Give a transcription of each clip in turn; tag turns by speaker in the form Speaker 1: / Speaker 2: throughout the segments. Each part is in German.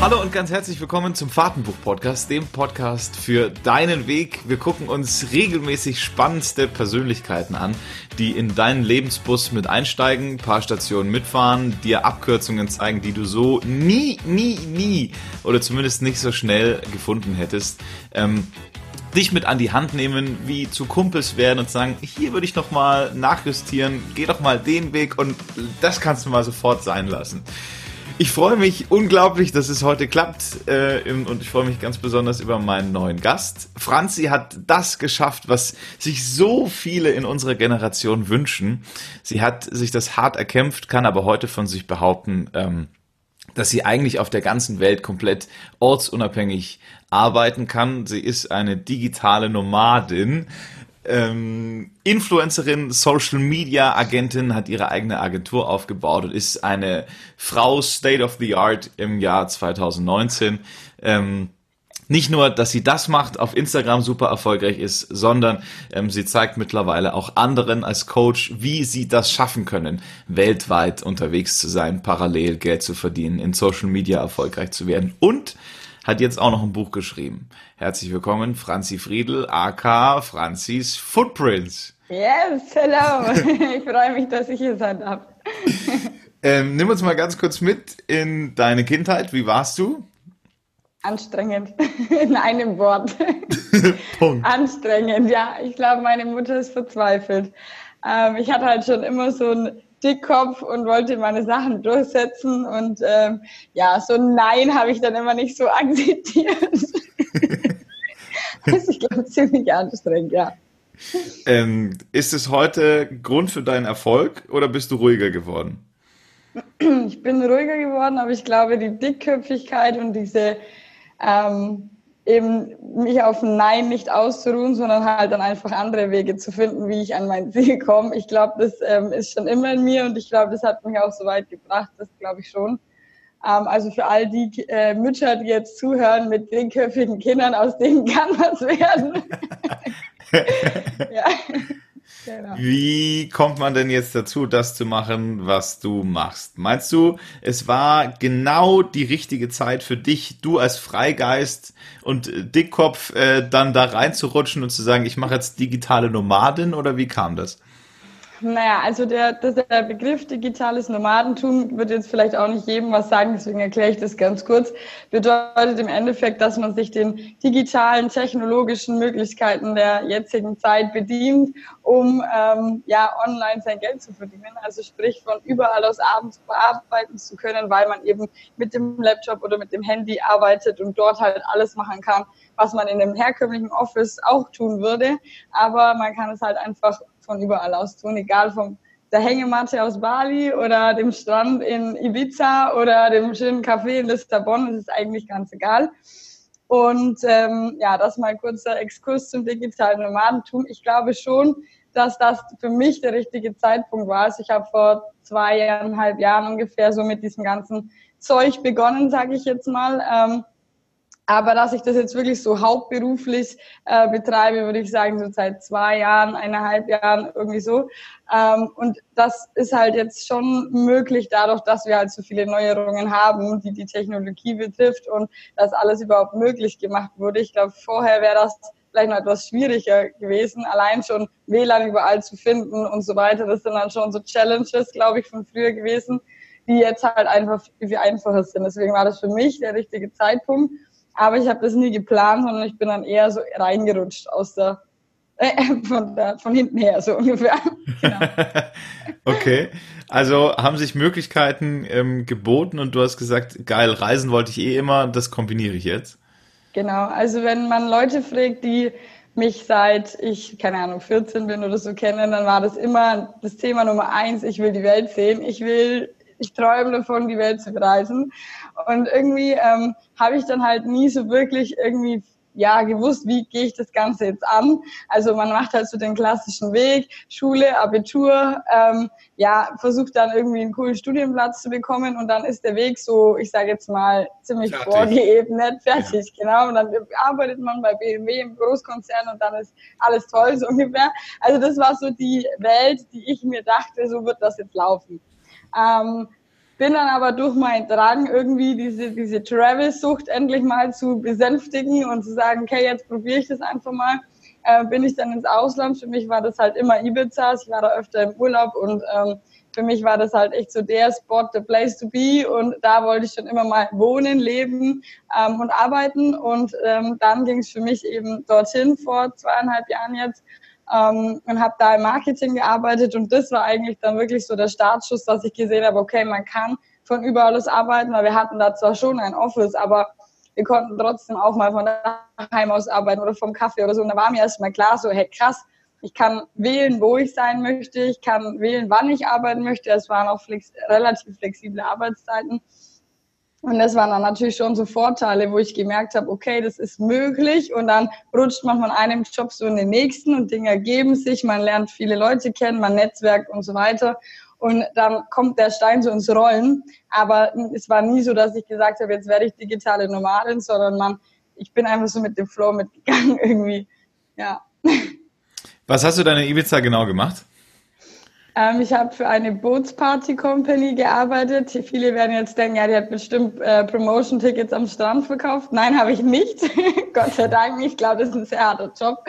Speaker 1: Hallo und ganz herzlich willkommen zum Fahrtenbuch-Podcast, dem Podcast für deinen Weg. Wir gucken uns regelmäßig spannendste Persönlichkeiten an, die in deinen Lebensbus mit einsteigen, ein paar Stationen mitfahren, dir Abkürzungen zeigen, die du so nie, nie, nie oder zumindest nicht so schnell gefunden hättest. Ähm, dich mit an die Hand nehmen, wie zu Kumpels werden und sagen, hier würde ich noch mal nachjustieren, geh doch mal den Weg und das kannst du mal sofort sein lassen. Ich freue mich unglaublich, dass es heute klappt äh, und ich freue mich ganz besonders über meinen neuen Gast. Franzi hat das geschafft, was sich so viele in unserer Generation wünschen. Sie hat sich das hart erkämpft, kann aber heute von sich behaupten, ähm, dass sie eigentlich auf der ganzen Welt komplett ortsunabhängig arbeiten kann. Sie ist eine digitale Nomadin ähm, Influencerin, Social Media Agentin, hat ihre eigene Agentur aufgebaut und ist eine Frau State of the Art im Jahr 2019. Ähm, nicht nur, dass sie das macht, auf Instagram super erfolgreich ist, sondern ähm, sie zeigt mittlerweile auch anderen als Coach, wie sie das schaffen können, weltweit unterwegs zu sein, parallel Geld zu verdienen, in Social Media erfolgreich zu werden und hat jetzt auch noch ein Buch geschrieben. Herzlich willkommen, Franzi Friedl, aka Franzis Footprints.
Speaker 2: Yes, hello. Ich freue mich, dass ich hier sein darf.
Speaker 1: Ähm, nimm uns mal ganz kurz mit in deine Kindheit. Wie warst du?
Speaker 2: Anstrengend. In einem Wort. Punkt. Anstrengend, ja. Ich glaube, meine Mutter ist verzweifelt. Ähm, ich hatte halt schon immer so ein Dickkopf und wollte meine Sachen durchsetzen. Und ähm, ja, so ein Nein habe ich dann immer nicht so akzeptiert. das ist, ich glaube, ziemlich anstrengend, ja.
Speaker 1: Ähm, ist es heute Grund für deinen Erfolg oder bist du ruhiger geworden?
Speaker 2: Ich bin ruhiger geworden, aber ich glaube, die Dickköpfigkeit und diese ähm, eben mich auf Nein nicht auszuruhen, sondern halt dann einfach andere Wege zu finden, wie ich an mein Ziel komme. Ich glaube, das ähm, ist schon immer in mir und ich glaube, das hat mich auch so weit gebracht, das glaube ich schon. Ähm, also für all die äh, Mütter, die jetzt zuhören mit dickköpfigen Kindern, aus denen kann was werden.
Speaker 1: ja. Genau. Wie kommt man denn jetzt dazu, das zu machen, was du machst? Meinst du, es war genau die richtige Zeit für dich, du als Freigeist und Dickkopf, äh, dann da reinzurutschen und zu sagen, ich mache jetzt digitale Nomadin oder wie kam das?
Speaker 2: Naja, also der, der Begriff digitales Nomadentum wird jetzt vielleicht auch nicht jedem was sagen, deswegen erkläre ich das ganz kurz. Bedeutet im Endeffekt, dass man sich den digitalen, technologischen Möglichkeiten der jetzigen Zeit bedient, um ähm, ja online sein Geld zu verdienen. Also sprich von überall aus abends bearbeiten zu können, weil man eben mit dem Laptop oder mit dem Handy arbeitet und dort halt alles machen kann, was man in einem herkömmlichen Office auch tun würde. Aber man kann es halt einfach von überall aus tun, egal von der Hängematte aus Bali oder dem Strand in Ibiza oder dem schönen Café in Lissabon, das ist eigentlich ganz egal. Und ähm, ja, das mal kurzer Exkurs zum digitalen Nomadentum. Ich glaube schon, dass das für mich der richtige Zeitpunkt war. Also ich habe vor zweieinhalb Jahren ungefähr so mit diesem ganzen Zeug begonnen, sage ich jetzt mal. Ähm, aber dass ich das jetzt wirklich so hauptberuflich äh, betreibe, würde ich sagen, so seit zwei Jahren, eineinhalb Jahren, irgendwie so. Ähm, und das ist halt jetzt schon möglich dadurch, dass wir halt so viele Neuerungen haben, die die Technologie betrifft und dass alles überhaupt möglich gemacht wurde. Ich glaube, vorher wäre das vielleicht noch etwas schwieriger gewesen, allein schon WLAN überall zu finden und so weiter. Das sind dann schon so Challenges, glaube ich, von früher gewesen, die jetzt halt einfach viel einfacher sind. Deswegen war das für mich der richtige Zeitpunkt. Aber ich habe das nie geplant, sondern ich bin dann eher so reingerutscht aus der, äh, von, der von hinten her, so ungefähr. Genau.
Speaker 1: okay. Also haben sich Möglichkeiten ähm, geboten und du hast gesagt, geil, reisen wollte ich eh immer, das kombiniere ich jetzt.
Speaker 2: Genau, also wenn man Leute fragt, die mich seit ich, keine Ahnung, 14 bin oder so kennen, dann war das immer das Thema Nummer eins, ich will die Welt sehen, ich will ich träume davon, die Welt zu bereisen. Und irgendwie ähm, habe ich dann halt nie so wirklich irgendwie ja gewusst, wie gehe ich das Ganze jetzt an. Also man macht halt so den klassischen Weg, Schule, Abitur, ähm, ja, versucht dann irgendwie einen coolen Studienplatz zu bekommen und dann ist der Weg so, ich sage jetzt mal, ziemlich fertig. vorgeebnet, fertig, ja. genau. Und dann arbeitet man bei BMW im Großkonzern und dann ist alles toll, so ungefähr. Also das war so die Welt, die ich mir dachte, so wird das jetzt laufen. Ähm, bin dann aber durch meinen Drang irgendwie diese, diese Travel-Sucht endlich mal zu besänftigen und zu sagen, okay, jetzt probiere ich das einfach mal, äh, bin ich dann ins Ausland. Für mich war das halt immer Ibiza, ich war da öfter im Urlaub und ähm, für mich war das halt echt so der Spot, the place to be und da wollte ich schon immer mal wohnen, leben ähm, und arbeiten und ähm, dann ging es für mich eben dorthin vor zweieinhalb Jahren jetzt ähm, und habe da im Marketing gearbeitet und das war eigentlich dann wirklich so der Startschuss, dass ich gesehen habe, okay, man kann von überall aus arbeiten, weil wir hatten da zwar schon ein Office, aber wir konnten trotzdem auch mal von daheim aus arbeiten oder vom Kaffee oder so. Und da war mir erstmal klar, so, hey krass, ich kann wählen, wo ich sein möchte, ich kann wählen, wann ich arbeiten möchte. Es waren auch flex relativ flexible Arbeitszeiten. Und das waren dann natürlich schon so Vorteile, wo ich gemerkt habe, okay, das ist möglich. Und dann rutscht man von einem Job so in den nächsten und Dinge ergeben sich. Man lernt viele Leute kennen, man netzwerkt und so weiter. Und dann kommt der Stein so ins Rollen. Aber es war nie so, dass ich gesagt habe, jetzt werde ich digitale Nomadin, sondern man, ich bin einfach so mit dem Flow mitgegangen irgendwie. Ja.
Speaker 1: Was hast du deine Ibiza genau gemacht?
Speaker 2: Ähm, ich habe für eine Bootsparty-Company gearbeitet. Viele werden jetzt denken, ja, die hat bestimmt äh, Promotion-Tickets am Strand verkauft. Nein, habe ich nicht. Gott sei Dank. Ich glaube, das ist ein sehr harter Job.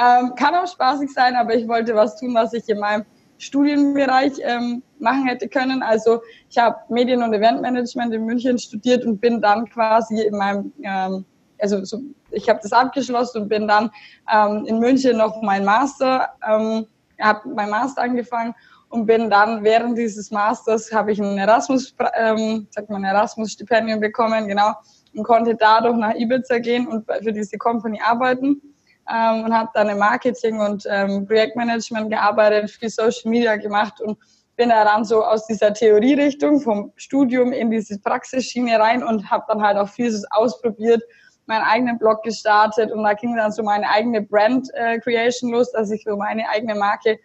Speaker 2: Ähm, kann auch spaßig sein, aber ich wollte was tun, was ich in meinem Studienbereich ähm, machen hätte können. Also ich habe Medien- und Eventmanagement in München studiert und bin dann quasi in meinem, ähm, also so, ich habe das abgeschlossen und bin dann ähm, in München noch mein Master ähm, habe mein Master angefangen und bin dann während dieses Masters habe ich ein Erasmus, ähm, sagt man Erasmus Stipendium bekommen, genau, und konnte dadurch nach Ibiza gehen und für diese Company arbeiten ähm, und habe dann im Marketing und ähm, Projektmanagement gearbeitet, viel Social Media gemacht und bin da dann so aus dieser Theorierichtung vom Studium in diese Praxisschiene rein und habe dann halt auch vieles ausprobiert meinen eigenen Blog gestartet und da ging dann so meine eigene Brand äh, Creation los, dass ich so meine eigene Marke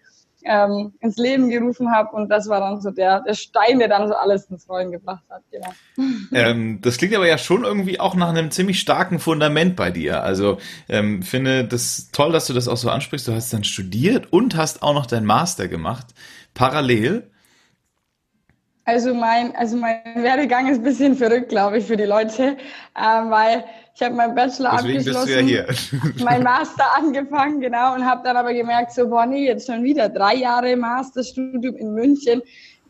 Speaker 2: ähm, ins Leben gerufen habe und das war dann so der, der Stein, der dann so alles ins Rollen gebracht hat. Genau.
Speaker 1: Ähm, das klingt aber ja schon irgendwie auch nach einem ziemlich starken Fundament bei dir. Also ähm, finde das toll, dass du das auch so ansprichst. Du hast dann studiert und hast auch noch deinen Master gemacht, parallel.
Speaker 2: Also mein, also mein Werdegang ist ein bisschen verrückt, glaube ich, für die Leute, ähm, weil ich habe meinen Bachelor Deswegen abgeschlossen, bist du ja hier. mein Master angefangen, genau, und habe dann aber gemerkt, so, boah, nee, jetzt schon wieder drei Jahre Masterstudium in München.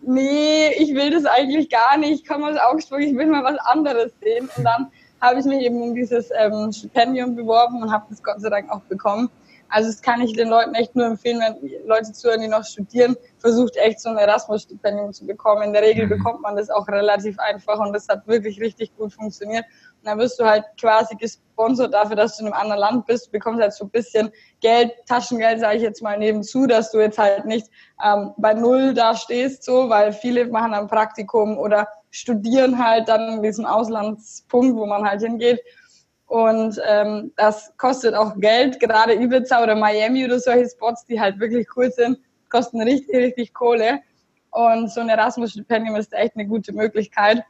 Speaker 2: Nee, ich will das eigentlich gar nicht. Ich komme aus Augsburg, ich will mal was anderes sehen. Und dann habe ich mich eben um dieses ähm, Stipendium beworben und habe das Gott sei Dank auch bekommen. Also das kann ich den Leuten echt nur empfehlen, wenn Leute zuhören, die noch studieren, versucht echt so ein Erasmus-Stipendium zu bekommen. In der Regel mhm. bekommt man das auch relativ einfach und das hat wirklich richtig gut funktioniert dann wirst du halt quasi gesponsert dafür, dass du in einem anderen Land bist, du bekommst halt so ein bisschen Geld, Taschengeld, sage ich jetzt mal nebenzu, dass du jetzt halt nicht ähm, bei Null da stehst, so, weil viele machen ein Praktikum oder studieren halt dann in diesem Auslandspunkt, wo man halt hingeht. Und ähm, das kostet auch Geld, gerade Ibiza oder Miami oder solche Spots, die halt wirklich cool sind, kosten richtig, richtig Kohle. Und so ein Erasmus-Stipendium ist echt eine gute Möglichkeit,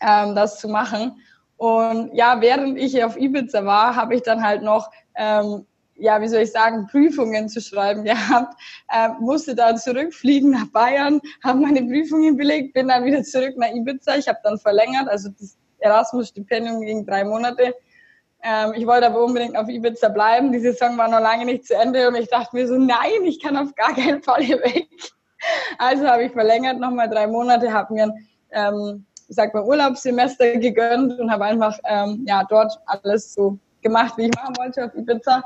Speaker 2: ähm, das zu machen. Und ja, während ich auf Ibiza war, habe ich dann halt noch, ähm, ja, wie soll ich sagen, Prüfungen zu schreiben gehabt. Äh, musste dann zurückfliegen nach Bayern, habe meine Prüfungen belegt, bin dann wieder zurück nach Ibiza. Ich habe dann verlängert, also das Erasmus-Stipendium ging drei Monate. Ähm, ich wollte aber unbedingt auf Ibiza bleiben. Die Saison war noch lange nicht zu Ende und ich dachte mir so, nein, ich kann auf gar keinen Fall hier weg. Also habe ich verlängert, nochmal drei Monate, habe mir ähm, ich sag mal, Urlaubssemester gegönnt und habe einfach ähm, ja dort alles so gemacht, wie ich machen wollte auf Ibiza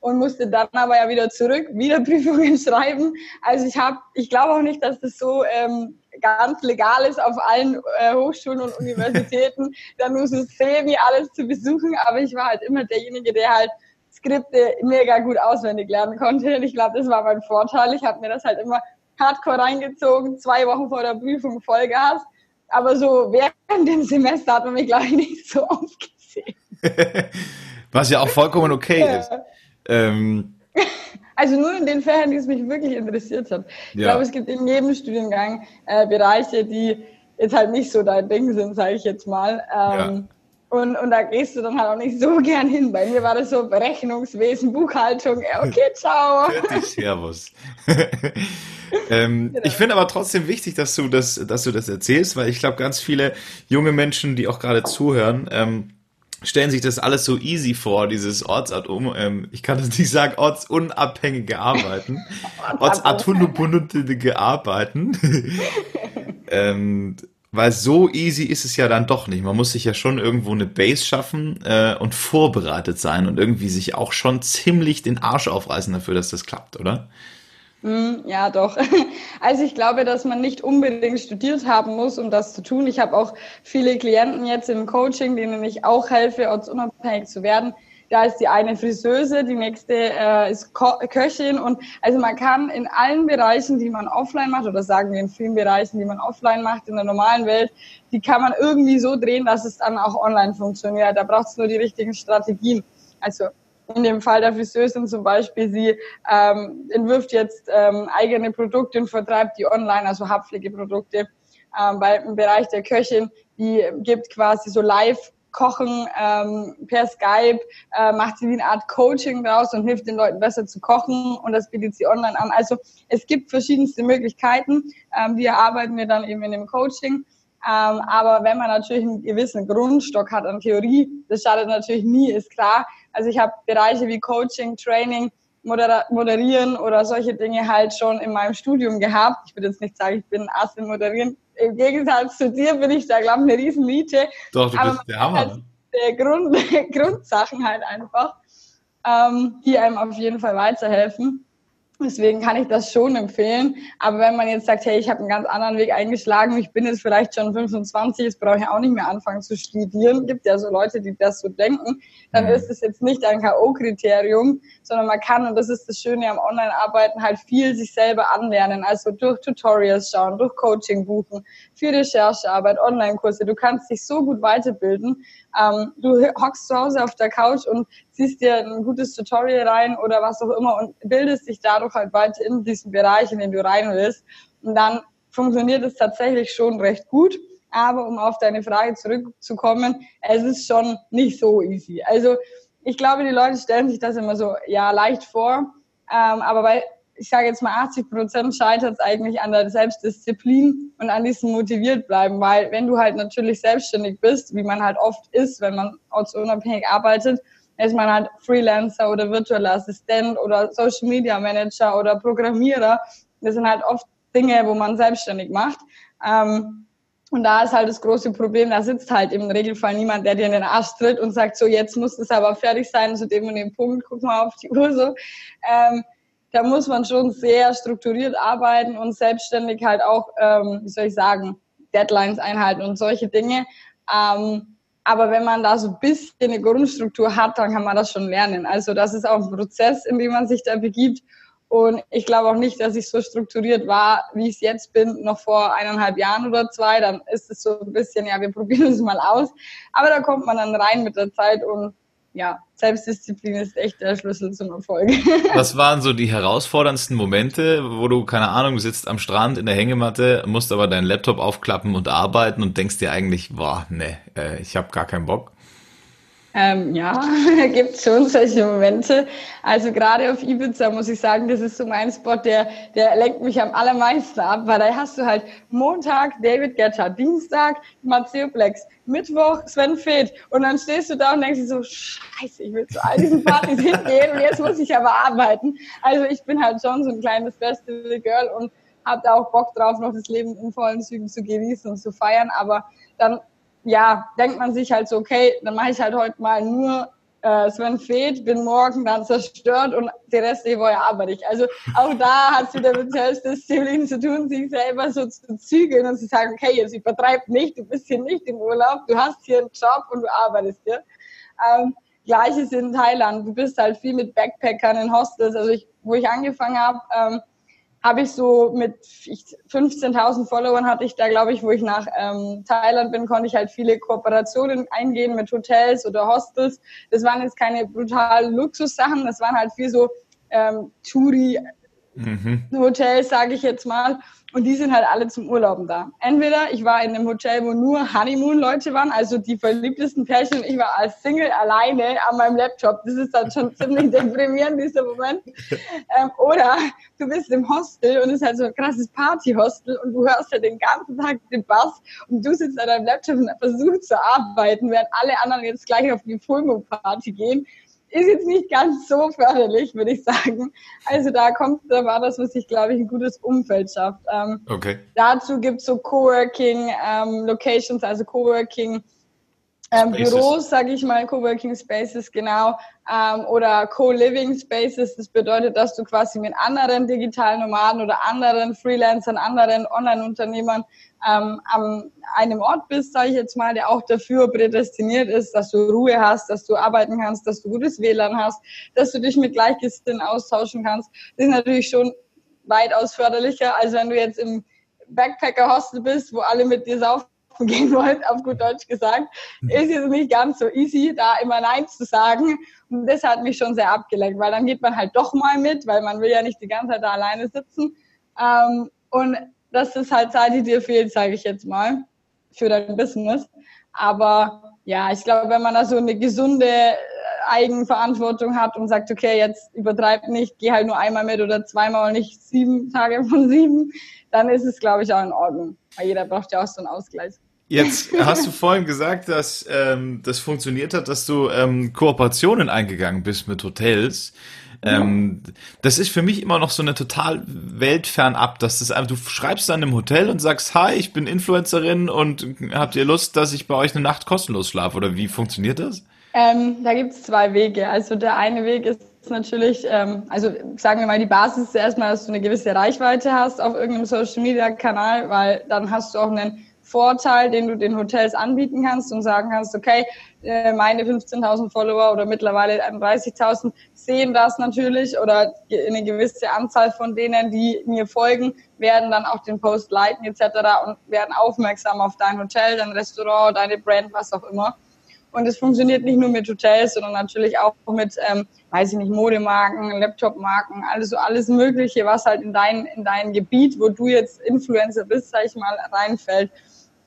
Speaker 2: und musste dann aber ja wieder zurück, wieder Prüfungen schreiben. Also ich habe, ich glaube auch nicht, dass das so ähm, ganz legal ist auf allen äh, Hochschulen und Universitäten, dann nur so semi alles zu besuchen, aber ich war halt immer derjenige, der halt Skripte mega gut auswendig lernen konnte. Und ich glaube, das war mein Vorteil. Ich habe mir das halt immer hardcore reingezogen, zwei Wochen vor der Prüfung Vollgas aber so während dem Semester hat man mich, glaube ich, nicht so oft gesehen.
Speaker 1: Was ja auch vollkommen okay ja. ist. Ähm,
Speaker 2: also nur in den Fällen, die es mich wirklich interessiert hat. Ich ja. glaube, es gibt in jedem Studiengang äh, Bereiche, die jetzt halt nicht so dein Ding sind, sage ich jetzt mal. Ähm, ja. Und, und da gehst du dann halt auch nicht so gern hin. Bei mir war das so Berechnungswesen, Buchhaltung. Okay, ciao. Fertig,
Speaker 1: servus. ähm, genau. Ich finde aber trotzdem wichtig, dass du das, dass du das erzählst, weil ich glaube, ganz viele junge Menschen, die auch gerade zuhören, ähm, stellen sich das alles so easy vor, dieses Ortsat-Um, ähm, ich kann das nicht sagen, ortsunabhängige Arbeiten, ortsatunubundige Arbeiten. ähm, weil so easy ist es ja dann doch nicht. Man muss sich ja schon irgendwo eine Base schaffen äh, und vorbereitet sein und irgendwie sich auch schon ziemlich den Arsch aufreißen dafür, dass das klappt, oder?
Speaker 2: Mm, ja, doch. Also ich glaube, dass man nicht unbedingt studiert haben muss, um das zu tun. Ich habe auch viele Klienten jetzt im Coaching, denen ich auch helfe, ortsunabhängig zu werden da ist die eine Friseuse, die nächste äh, ist Ko Köchin und also man kann in allen Bereichen, die man offline macht oder sagen wir in vielen Bereichen, die man offline macht in der normalen Welt, die kann man irgendwie so drehen, dass es dann auch online funktioniert. Da braucht es nur die richtigen Strategien. Also in dem Fall der Friseurin zum Beispiel, sie ähm, entwirft jetzt ähm, eigene Produkte und vertreibt die online, also Haarpflegeprodukte. Ähm, bei, Im Bereich der Köchin, die gibt quasi so live Kochen ähm, per Skype, äh, macht sie wie eine Art Coaching draus und hilft den Leuten besser zu kochen und das bietet sie online an. Also es gibt verschiedenste Möglichkeiten, ähm, die erarbeiten wir dann eben in dem Coaching. Ähm, aber wenn man natürlich einen gewissen Grundstock hat an Theorie, das schadet natürlich nie, ist klar. Also ich habe Bereiche wie Coaching, Training, moderieren oder solche Dinge halt schon in meinem Studium gehabt. Ich würde jetzt nicht sagen, ich bin Ass im Moderieren, im Gegensatz zu dir bin ich da, glaube ich, eine riesen Miete.
Speaker 1: Doch, du Aber bist der Hammer. Halt
Speaker 2: der Grund, Grundsachen halt einfach, ähm, die einem auf jeden Fall weiterhelfen. Deswegen kann ich das schon empfehlen. Aber wenn man jetzt sagt, hey, ich habe einen ganz anderen Weg eingeschlagen, ich bin jetzt vielleicht schon 25, jetzt brauche ich auch nicht mehr anfangen zu studieren, gibt ja so Leute, die das so denken, dann mhm. ist es jetzt nicht ein K.O.-Kriterium, sondern man kann, und das ist das Schöne am Online-Arbeiten, halt viel sich selber anlernen. Also durch Tutorials schauen, durch Coaching buchen, für Recherchearbeit, Online-Kurse. Du kannst dich so gut weiterbilden. Ähm, du hockst zu Hause auf der Couch und ziehst dir ein gutes Tutorial rein oder was auch immer und bildest dich dadurch halt weiter in diesen Bereich, in den du rein willst. Und dann funktioniert es tatsächlich schon recht gut. Aber um auf deine Frage zurückzukommen, es ist schon nicht so easy. Also ich glaube, die Leute stellen sich das immer so ja leicht vor. Ähm, aber bei, ich sage jetzt mal 80 Prozent scheitert es eigentlich an der Selbstdisziplin und an diesem motiviert bleiben, weil wenn du halt natürlich selbstständig bist, wie man halt oft ist, wenn man ortsunabhängig arbeitet, ist man halt Freelancer oder virtueller Assistent oder Social Media Manager oder Programmierer. Das sind halt oft Dinge, wo man selbstständig macht. Ähm, und da ist halt das große Problem, da sitzt halt im Regelfall niemand, der dir in den Arsch tritt und sagt, so jetzt muss es aber fertig sein zu dem und dem Punkt, guck mal auf die Uhr so. Ähm, da muss man schon sehr strukturiert arbeiten und selbstständig halt auch, ähm, wie soll ich sagen, Deadlines einhalten und solche Dinge. Ähm, aber wenn man da so ein bisschen eine Grundstruktur hat, dann kann man das schon lernen. Also das ist auch ein Prozess, in dem man sich da begibt. Und ich glaube auch nicht, dass ich so strukturiert war, wie ich es jetzt bin, noch vor eineinhalb Jahren oder zwei. Dann ist es so ein bisschen, ja, wir probieren es mal aus. Aber da kommt man dann rein mit der Zeit und ja, Selbstdisziplin ist echt der Schlüssel zum Erfolg.
Speaker 1: Was waren so die herausforderndsten Momente, wo du, keine Ahnung, sitzt am Strand in der Hängematte, musst aber deinen Laptop aufklappen und arbeiten und denkst dir eigentlich, boah, ne, äh, ich habe gar keinen Bock?
Speaker 2: Ähm, ja, gibt schon solche Momente. Also gerade auf Ibiza muss ich sagen, das ist so mein Spot, der, der lenkt mich am allermeisten ab, weil da hast du halt Montag David Guetta, Dienstag Matteo Plex, Mittwoch Sven Feth und dann stehst du da und denkst dir so, scheiße, ich will zu all diesen Partys hingehen und jetzt muss ich aber arbeiten. Also ich bin halt schon so ein kleines Festival-Girl und habe da auch Bock drauf, noch das Leben in vollen Zügen zu genießen und zu feiern, aber dann ja, denkt man sich halt so, okay, dann mache ich halt heute mal nur äh, Sven Feth, bin morgen dann zerstört und der Rest der Woche arbeite ich. Also auch da hat es wieder mit Selbstdisziplin zu tun, sich selber so zu zügeln und zu sagen, okay, jetzt übertreib nicht, du bist hier nicht im Urlaub, du hast hier einen Job und du arbeitest hier. Ähm, Gleiches in Thailand, du bist halt viel mit Backpackern in Hostels, also ich, wo ich angefangen habe, ähm, habe ich so mit 15.000 Followern hatte ich da, glaube ich, wo ich nach ähm, Thailand bin, konnte ich halt viele Kooperationen eingehen mit Hotels oder Hostels. Das waren jetzt keine brutalen Luxussachen, das waren halt viel so ähm, Touri mhm. Hotels, sage ich jetzt mal. Und die sind halt alle zum Urlauben da. Entweder ich war in einem Hotel, wo nur Honeymoon-Leute waren, also die verliebtesten Pärchen, und ich war als Single alleine an meinem Laptop. Das ist dann schon ziemlich deprimierend, dieser Moment. Ähm, oder du bist im Hostel und es ist halt so ein krasses Party-Hostel und du hörst halt den ganzen Tag den Bass und du sitzt an deinem Laptop und versuchst zu arbeiten, während alle anderen jetzt gleich auf die Fulmo-Party gehen ist jetzt nicht ganz so förderlich, würde ich sagen. Also da kommt, da war das, was ich glaube ich ein gutes Umfeld schafft. Ähm, okay. Dazu gibt's so Coworking ähm, Locations, also Coworking ähm, Büros, sage ich mal, Coworking Spaces, genau, ähm, oder Co-Living Spaces. Das bedeutet, dass du quasi mit anderen digitalen Nomaden oder anderen Freelancern, anderen Online-Unternehmern ähm, an einem Ort bist, sage ich jetzt mal, der auch dafür prädestiniert ist, dass du Ruhe hast, dass du arbeiten kannst, dass du gutes WLAN hast, dass du dich mit Gleichgesinnten austauschen kannst. Das ist natürlich schon weitaus förderlicher, als wenn du jetzt im Backpacker-Hostel bist, wo alle mit dir saufen gehen wollen, auf gut Deutsch gesagt, mhm. ist es nicht ganz so easy, da immer Nein zu sagen. Und das hat mich schon sehr abgelenkt, weil dann geht man halt doch mal mit, weil man will ja nicht die ganze Zeit da alleine sitzen. Ähm, und das ist halt Zeit, die dir fehlt, sage ich jetzt mal, für dein Business. Aber ja, ich glaube, wenn man da so eine gesunde äh, Eigenverantwortung hat und sagt, okay, jetzt übertreib nicht, geh halt nur einmal mit oder zweimal und nicht sieben Tage von sieben, dann ist es, glaube ich, auch in Ordnung. Weil jeder braucht ja auch so einen Ausgleich.
Speaker 1: Jetzt hast du vorhin gesagt, dass ähm, das funktioniert hat, dass du ähm, Kooperationen eingegangen bist mit Hotels. Ähm, das ist für mich immer noch so eine total weltfernab, dass das einfach, du schreibst dann im Hotel und sagst, hi, ich bin Influencerin und habt ihr Lust, dass ich bei euch eine Nacht kostenlos schlafe? Oder wie funktioniert das?
Speaker 2: Ähm, da gibt es zwei Wege. Also der eine Weg ist natürlich, ähm, also sagen wir mal, die Basis ist erstmal, dass du eine gewisse Reichweite hast auf irgendeinem Social Media Kanal, weil dann hast du auch einen Vorteil, den du den Hotels anbieten kannst und sagen kannst, okay, äh, meine 15.000 Follower oder mittlerweile 31.000 sehen das natürlich oder eine gewisse Anzahl von denen, die mir folgen, werden dann auch den Post liken etc. und werden aufmerksam auf dein Hotel, dein Restaurant, deine Brand, was auch immer. Und es funktioniert nicht nur mit Hotels, sondern natürlich auch mit, ähm, weiß ich nicht, Modemarken, Laptopmarken, alles so alles Mögliche, was halt in dein, in dein Gebiet, wo du jetzt Influencer bist, sag ich mal, reinfällt.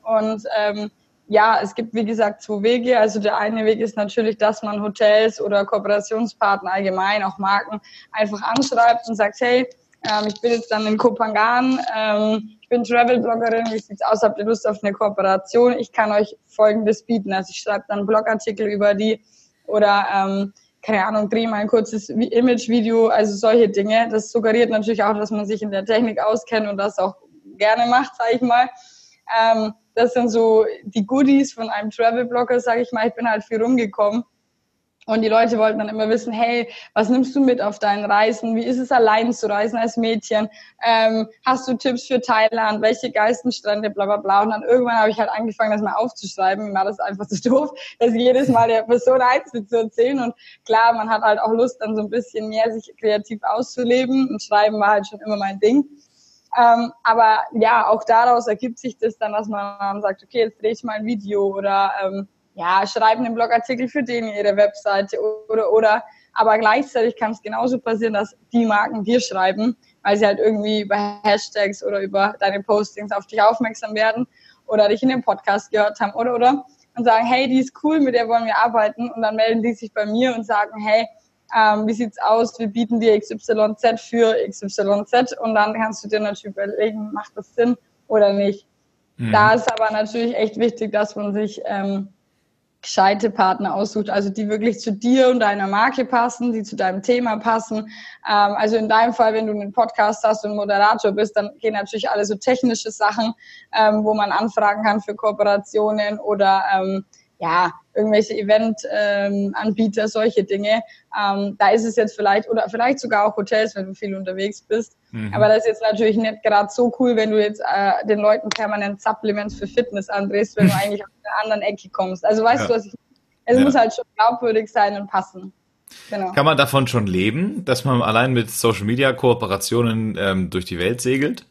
Speaker 2: Und ähm, ja, es gibt wie gesagt zwei Wege. Also der eine Weg ist natürlich, dass man Hotels oder Kooperationspartner allgemein, auch Marken, einfach anschreibt und sagt, hey, ähm, ich bin jetzt dann in Kopangan, ähm, ich bin Travel-Bloggerin, wie sieht's aus, habt ihr Lust auf eine Kooperation? Ich kann euch Folgendes bieten. Also ich schreibe dann Blogartikel über die oder ähm, keine Ahnung, drehe mal ein kurzes Image-Video, also solche Dinge. Das suggeriert natürlich auch, dass man sich in der Technik auskennt und das auch gerne macht, sage ich mal. Ähm, das sind so die Goodies von einem Travel-Blogger, sage ich mal. Ich bin halt viel rumgekommen. Und die Leute wollten dann immer wissen, hey, was nimmst du mit auf deinen Reisen? Wie ist es allein zu reisen als Mädchen? Ähm, hast du Tipps für Thailand? Welche Geistenstrände? Bla bla bla. Und dann irgendwann habe ich halt angefangen, das mal aufzuschreiben. Mir war das einfach so doof, das jedes Mal der Person einzeln zu erzählen. Und klar, man hat halt auch Lust, dann so ein bisschen mehr sich kreativ auszuleben. Und Schreiben war halt schon immer mein Ding. Ähm, aber ja, auch daraus ergibt sich das dann, dass man sagt, okay, jetzt drehe ich mal ein Video oder ähm, ja, schreiben einen Blogartikel für den ihre Webseite oder oder. Aber gleichzeitig kann es genauso passieren, dass die Marken dir schreiben, weil sie halt irgendwie über Hashtags oder über deine Postings auf dich aufmerksam werden oder dich in dem Podcast gehört haben oder oder und sagen, hey, die ist cool, mit der wollen wir arbeiten und dann melden die sich bei mir und sagen, hey, ähm, wie sieht's aus, wir bieten dir XYZ für XYZ und dann kannst du dir natürlich überlegen, macht das Sinn oder nicht. Mhm. Da ist aber natürlich echt wichtig, dass man sich ähm, gescheite Partner aussucht, also die wirklich zu dir und deiner Marke passen, die zu deinem Thema passen. Ähm, also in deinem Fall, wenn du einen Podcast hast und Moderator bist, dann gehen natürlich alle so technische Sachen, ähm, wo man anfragen kann für Kooperationen oder ähm, ja, irgendwelche Event-Anbieter, ähm, solche Dinge. Ähm, da ist es jetzt vielleicht, oder vielleicht sogar auch Hotels, wenn du viel unterwegs bist. Mhm. Aber das ist jetzt natürlich nicht gerade so cool, wenn du jetzt äh, den Leuten permanent Supplements für Fitness andrehst, wenn du eigentlich aus einer anderen Ecke kommst. Also weißt ja. du, was ich Es ja. muss halt schon glaubwürdig sein und passen.
Speaker 1: Genau. Kann man davon schon leben, dass man allein mit Social Media Kooperationen ähm, durch die Welt segelt?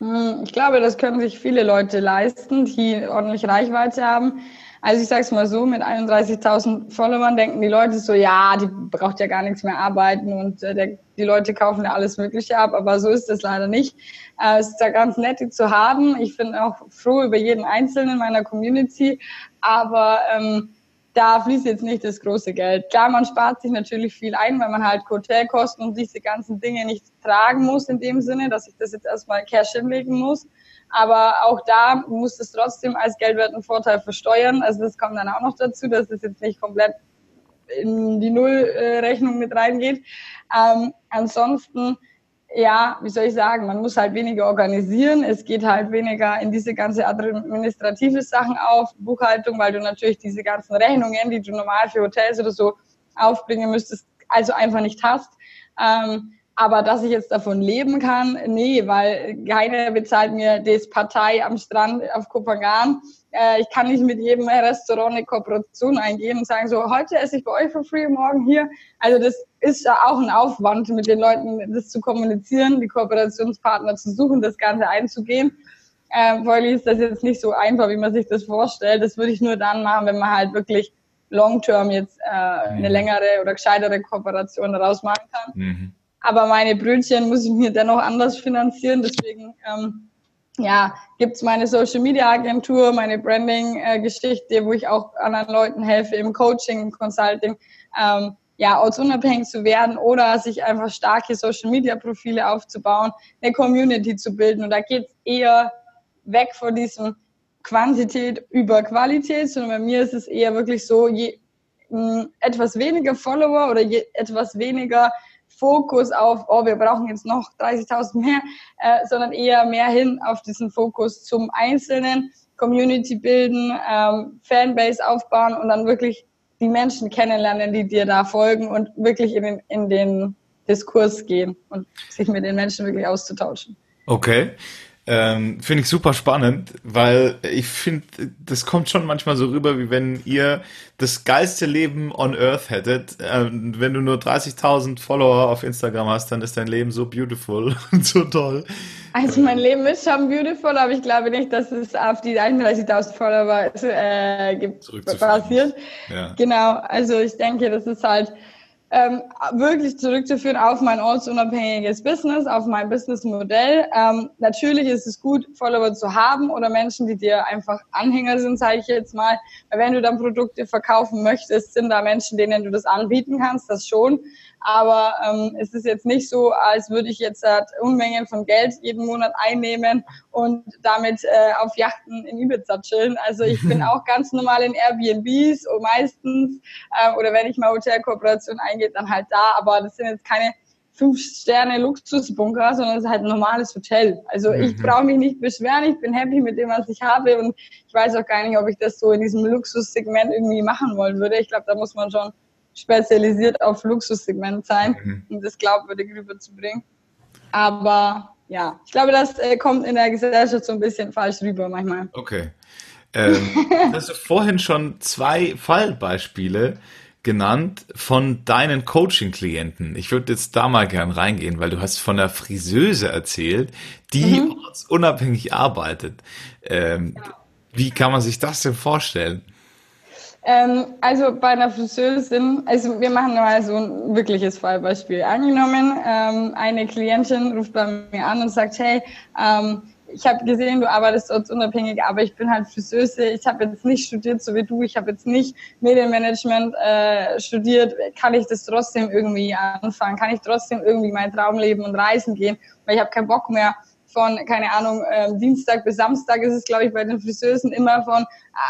Speaker 2: Hm, ich glaube, das können sich viele Leute leisten, die ordentlich Reichweite haben. Also ich sage es mal so, mit 31.000 Followern denken die Leute so, ja, die braucht ja gar nichts mehr arbeiten und äh, der, die Leute kaufen ja alles Mögliche ab, aber so ist es leider nicht. Äh, es ist da ganz nett, die zu haben. Ich bin auch froh über jeden Einzelnen meiner Community, aber ähm, da fließt jetzt nicht das große Geld. Klar, man spart sich natürlich viel ein, weil man halt Hotelkosten und diese ganzen Dinge nicht tragen muss in dem Sinne, dass ich das jetzt erstmal Cash hinlegen muss. Aber auch da muss es trotzdem als geldwerten Vorteil versteuern. Also das kommt dann auch noch dazu, dass es jetzt nicht komplett in die Nullrechnung mit reingeht. Ähm, ansonsten ja, wie soll ich sagen, man muss halt weniger organisieren. Es geht halt weniger in diese ganze administrative Sachen auf, Buchhaltung, weil du natürlich diese ganzen Rechnungen, die du normal für Hotels oder so aufbringen müsstest, also einfach nicht hast. Ähm, aber dass ich jetzt davon leben kann, nee, weil keiner bezahlt mir das Partei am Strand auf Kopangan. Äh, ich kann nicht mit jedem Restaurant eine Kooperation eingehen und sagen, so, heute esse ich bei euch für free, morgen hier. Also das ist ja auch ein Aufwand, mit den Leuten das zu kommunizieren, die Kooperationspartner zu suchen, das Ganze einzugehen. Äh, Folglich ist das jetzt nicht so einfach, wie man sich das vorstellt. Das würde ich nur dann machen, wenn man halt wirklich long-term jetzt äh, eine mhm. längere oder gescheitere Kooperation daraus machen kann. Mhm. Aber meine Brötchen muss ich mir dennoch anders finanzieren. Deswegen ähm, ja, gibt's meine Social Media Agentur, meine Branding-Geschichte, wo ich auch anderen Leuten helfe im Coaching, im Consulting, ähm, ja, ortsunabhängig zu werden oder sich einfach starke Social Media Profile aufzubauen, eine Community zu bilden. Und da geht's eher weg von diesem Quantität über Qualität, sondern bei mir ist es eher wirklich so, je, mh, etwas weniger Follower oder je, etwas weniger Fokus auf, oh, wir brauchen jetzt noch 30.000 mehr, äh, sondern eher mehr hin auf diesen Fokus zum Einzelnen, Community bilden, ähm, Fanbase aufbauen und dann wirklich die Menschen kennenlernen, die dir da folgen und wirklich in den, in den Diskurs gehen und sich mit den Menschen wirklich auszutauschen.
Speaker 1: Okay. Ähm, finde ich super spannend, weil ich finde, das kommt schon manchmal so rüber, wie wenn ihr das geilste Leben on Earth hättet. Ähm, wenn du nur 30.000 Follower auf Instagram hast, dann ist dein Leben so beautiful und so toll.
Speaker 2: Also mein Leben ist schon beautiful, aber ich glaube nicht, dass es auf die 31.000 Follower äh, basiert. Ja. Genau, also ich denke, das ist halt ähm, wirklich zurückzuführen auf mein ortsunabhängiges Business, auf mein Businessmodell. Ähm, natürlich ist es gut, Follower zu haben oder Menschen, die dir einfach Anhänger sind, sage ich jetzt mal. Wenn du dann Produkte verkaufen möchtest, sind da Menschen, denen du das anbieten kannst, das schon. Aber ähm, es ist jetzt nicht so, als würde ich jetzt äh, Unmengen von Geld jeden Monat einnehmen und damit äh, auf Yachten in Ibiza chillen. Also ich bin auch ganz normal in Airbnbs und meistens äh, oder wenn ich mal Hotelkooperation eingehe, dann halt da. Aber das sind jetzt keine fünf Sterne Luxusbunker, sondern es ist halt ein normales Hotel. Also ich mhm. brauche mich nicht beschweren, ich bin happy mit dem, was ich habe und ich weiß auch gar nicht, ob ich das so in diesem Luxussegment irgendwie machen wollen würde. Ich glaube, da muss man schon spezialisiert auf Luxussegment sein, mhm. um das glaubwürdig rüberzubringen. Aber ja, ich glaube, das äh, kommt in der Gesellschaft so ein bisschen falsch rüber manchmal.
Speaker 1: Okay. Ähm, hast du vorhin schon zwei Fallbeispiele genannt von deinen Coaching-Klienten. Ich würde jetzt da mal gern reingehen, weil du hast von der Friseuse erzählt, die mhm. unabhängig arbeitet. Ähm, ja. Wie kann man sich das denn vorstellen?
Speaker 2: Ähm, also bei einer Friseurin, also wir machen mal so ein wirkliches Fallbeispiel. Angenommen, ähm, eine Klientin ruft bei mir an und sagt, hey, ähm, ich habe gesehen, du arbeitest dort unabhängig, aber ich bin halt Friseuse. Ich habe jetzt nicht studiert, so wie du. Ich habe jetzt nicht Medienmanagement äh, studiert. Kann ich das trotzdem irgendwie anfangen? Kann ich trotzdem irgendwie mein Traum leben und reisen gehen? Weil ich habe keinen Bock mehr von, keine Ahnung, äh, Dienstag bis Samstag ist es, glaube ich, bei den Friseusen immer von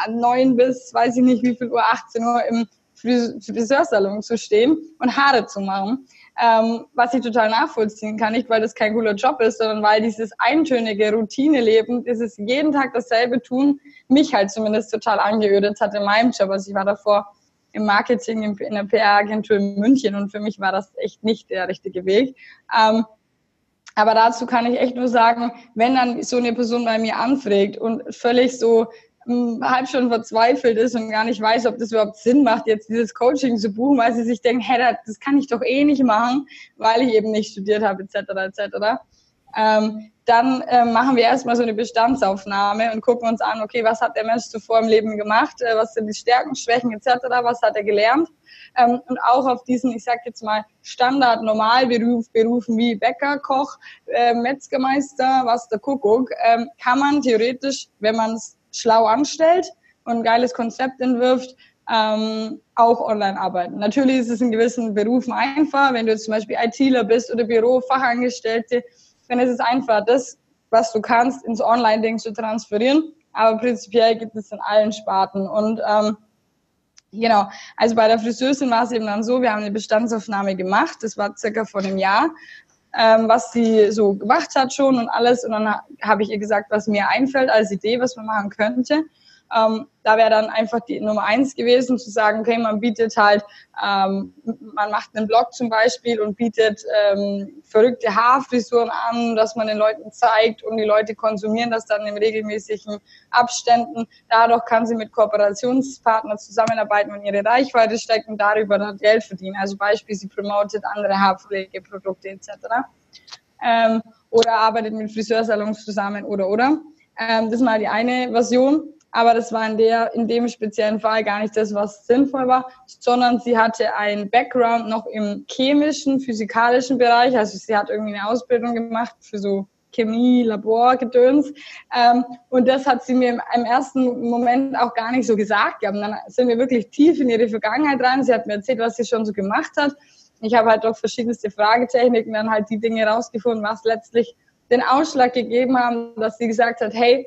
Speaker 2: äh, 9 bis, weiß ich nicht wie viel Uhr, 18 Uhr im Friseursalon zu stehen und Haare zu machen. Ähm, was ich total nachvollziehen kann, nicht weil das kein cooler Job ist, sondern weil dieses eintönige Routineleben, dieses jeden Tag dasselbe tun, mich halt zumindest total angeödet hat in meinem Job. Also ich war davor im Marketing in der PR-Agentur in München und für mich war das echt nicht der richtige Weg. Ähm, aber dazu kann ich echt nur sagen, wenn dann so eine Person bei mir anfragt und völlig so hm, halb schon verzweifelt ist und gar nicht weiß, ob das überhaupt Sinn macht, jetzt dieses Coaching zu buchen, weil sie sich denken, hey, das kann ich doch eh nicht machen, weil ich eben nicht studiert habe, etc., etc., ähm, dann äh, machen wir erstmal so eine Bestandsaufnahme und gucken uns an, okay, was hat der Mensch zuvor im Leben gemacht, äh, was sind die Stärken, Schwächen etc., was hat er gelernt. Ähm, und auch auf diesen, ich sag jetzt mal, Standard-Normalberufen wie Bäcker, Koch, äh, Metzgermeister, was der Kuckuck, ähm, kann man theoretisch, wenn man es schlau anstellt und ein geiles Konzept entwirft, ähm, auch online arbeiten. Natürlich ist es in gewissen Berufen einfach, wenn du jetzt zum Beispiel ITler bist oder Bürofachangestellte, dann ist es einfach, das, was du kannst, ins Online-Ding zu transferieren. Aber prinzipiell gibt es in allen Sparten. Und ähm, genau, also bei der Friseurin war es eben dann so, wir haben eine Bestandsaufnahme gemacht, das war circa vor einem Jahr, ähm, was sie so gemacht hat schon und alles. Und dann habe ich ihr gesagt, was mir einfällt als Idee, was man machen könnte. Ähm, da wäre dann einfach die Nummer eins gewesen, zu sagen, okay, man bietet halt, ähm, man macht einen Blog zum Beispiel und bietet ähm, verrückte Haarfrisuren an, dass man den Leuten zeigt und die Leute konsumieren das dann in regelmäßigen Abständen. Dadurch kann sie mit Kooperationspartnern zusammenarbeiten und ihre Reichweite stecken und darüber dann Geld verdienen. Also Beispiel, sie promotet andere Haarpflegeprodukte etc. Ähm, oder arbeitet mit Friseursalons zusammen oder oder. Ähm, das ist mal die eine Version aber das war in, der, in dem speziellen Fall gar nicht das, was sinnvoll war, sondern sie hatte einen Background noch im chemischen, physikalischen Bereich. Also sie hat irgendwie eine Ausbildung gemacht für so Chemie, Labor, Gedöns. Ähm, und das hat sie mir im, im, ersten Moment auch gar nicht so gesagt. Ja, dann sind wir wirklich tief in ihre Vergangenheit rein. Sie hat mir erzählt, was sie schon so gemacht hat. Ich habe halt durch verschiedenste Fragetechniken dann halt die Dinge rausgefunden, was letztlich den Ausschlag gegeben haben, dass sie gesagt hat, hey,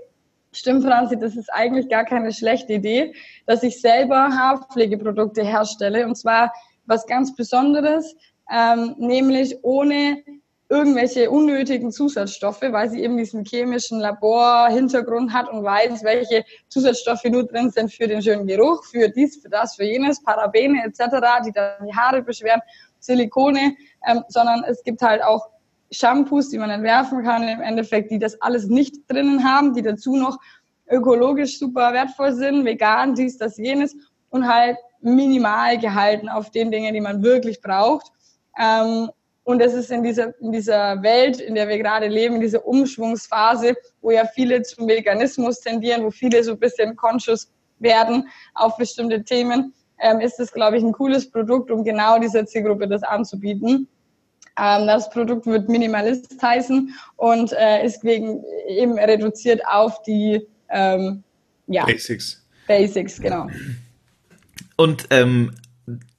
Speaker 2: Stimmt, Franzi, das ist eigentlich gar keine schlechte Idee, dass ich selber Haarpflegeprodukte herstelle und zwar was ganz Besonderes, ähm, nämlich ohne irgendwelche unnötigen Zusatzstoffe, weil sie eben diesen chemischen Laborhintergrund hat und weiß, welche Zusatzstoffe nur drin sind für den schönen Geruch, für dies, für das, für jenes, Parabene etc., die dann die Haare beschweren, Silikone, ähm, sondern es gibt halt auch Shampoos, die man entwerfen kann, im Endeffekt, die das alles nicht drinnen haben, die dazu noch ökologisch super wertvoll sind, vegan, dies, das, jenes und halt minimal gehalten auf den Dingen, die man wirklich braucht. Ähm, und das ist in dieser, in dieser Welt, in der wir gerade leben, in dieser Umschwungsphase, wo ja viele zum Veganismus tendieren, wo viele so ein bisschen conscious werden auf bestimmte Themen, ähm, ist das, glaube ich, ein cooles Produkt, um genau dieser Zielgruppe das anzubieten. Ähm, das Produkt wird Minimalist heißen und äh, ist wegen eben reduziert auf die ähm, ja,
Speaker 1: Basics.
Speaker 2: Basics, genau.
Speaker 1: Und ähm,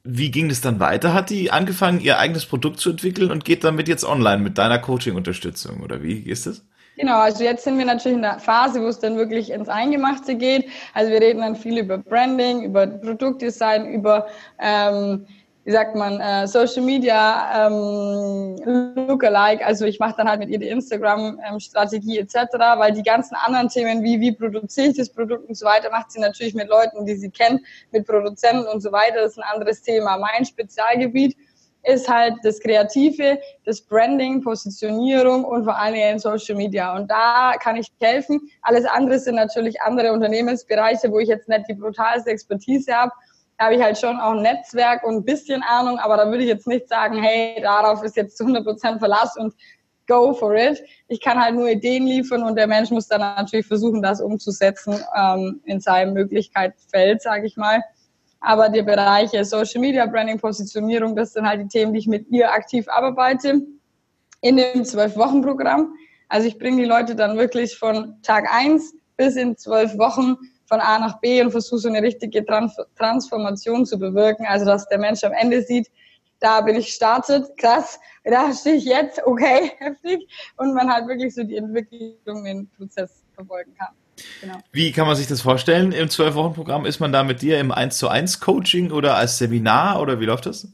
Speaker 1: wie ging es dann weiter? Hat die angefangen, ihr eigenes Produkt zu entwickeln und geht damit jetzt online mit deiner Coaching-Unterstützung oder wie ist es?
Speaker 2: Genau, also jetzt sind wir natürlich in der Phase, wo es dann wirklich ins Eingemachte geht. Also wir reden dann viel über Branding, über Produktdesign, über ähm, wie sagt man, äh, Social Media ähm, Lookalike. Also ich mache dann halt mit ihr die Instagram-Strategie ähm, etc., weil die ganzen anderen Themen wie wie produziere ich das Produkt und so weiter macht sie natürlich mit Leuten, die sie kennt, mit Produzenten und so weiter. Das ist ein anderes Thema. Mein Spezialgebiet ist halt das Kreative, das Branding, Positionierung und vor allen Dingen Social Media. Und da kann ich helfen. Alles andere sind natürlich andere Unternehmensbereiche, wo ich jetzt nicht die brutalste Expertise habe habe ich halt schon auch ein Netzwerk und ein bisschen Ahnung, aber da würde ich jetzt nicht sagen, hey, darauf ist jetzt zu 100% Verlass und go for it. Ich kann halt nur Ideen liefern und der Mensch muss dann natürlich versuchen, das umzusetzen ähm, in seinem Möglichkeitsfeld, sage ich mal. Aber die Bereiche Social Media, Branding, Positionierung, das sind halt die Themen, die ich mit ihr aktiv arbeite in dem Zwölf-Wochen-Programm. Also ich bringe die Leute dann wirklich von Tag eins bis in zwölf Wochen von A nach B und versuche so eine richtige Transformation zu bewirken. Also dass der Mensch am Ende sieht, da bin ich startet, krass, da stehe ich jetzt, okay, heftig. Und man halt wirklich so die Entwicklung, den Prozess verfolgen kann.
Speaker 1: Genau. Wie kann man sich das vorstellen? Im Zwölf-Wochen-Programm ist man da mit dir im 1 zu 1 Coaching oder als Seminar oder wie läuft das?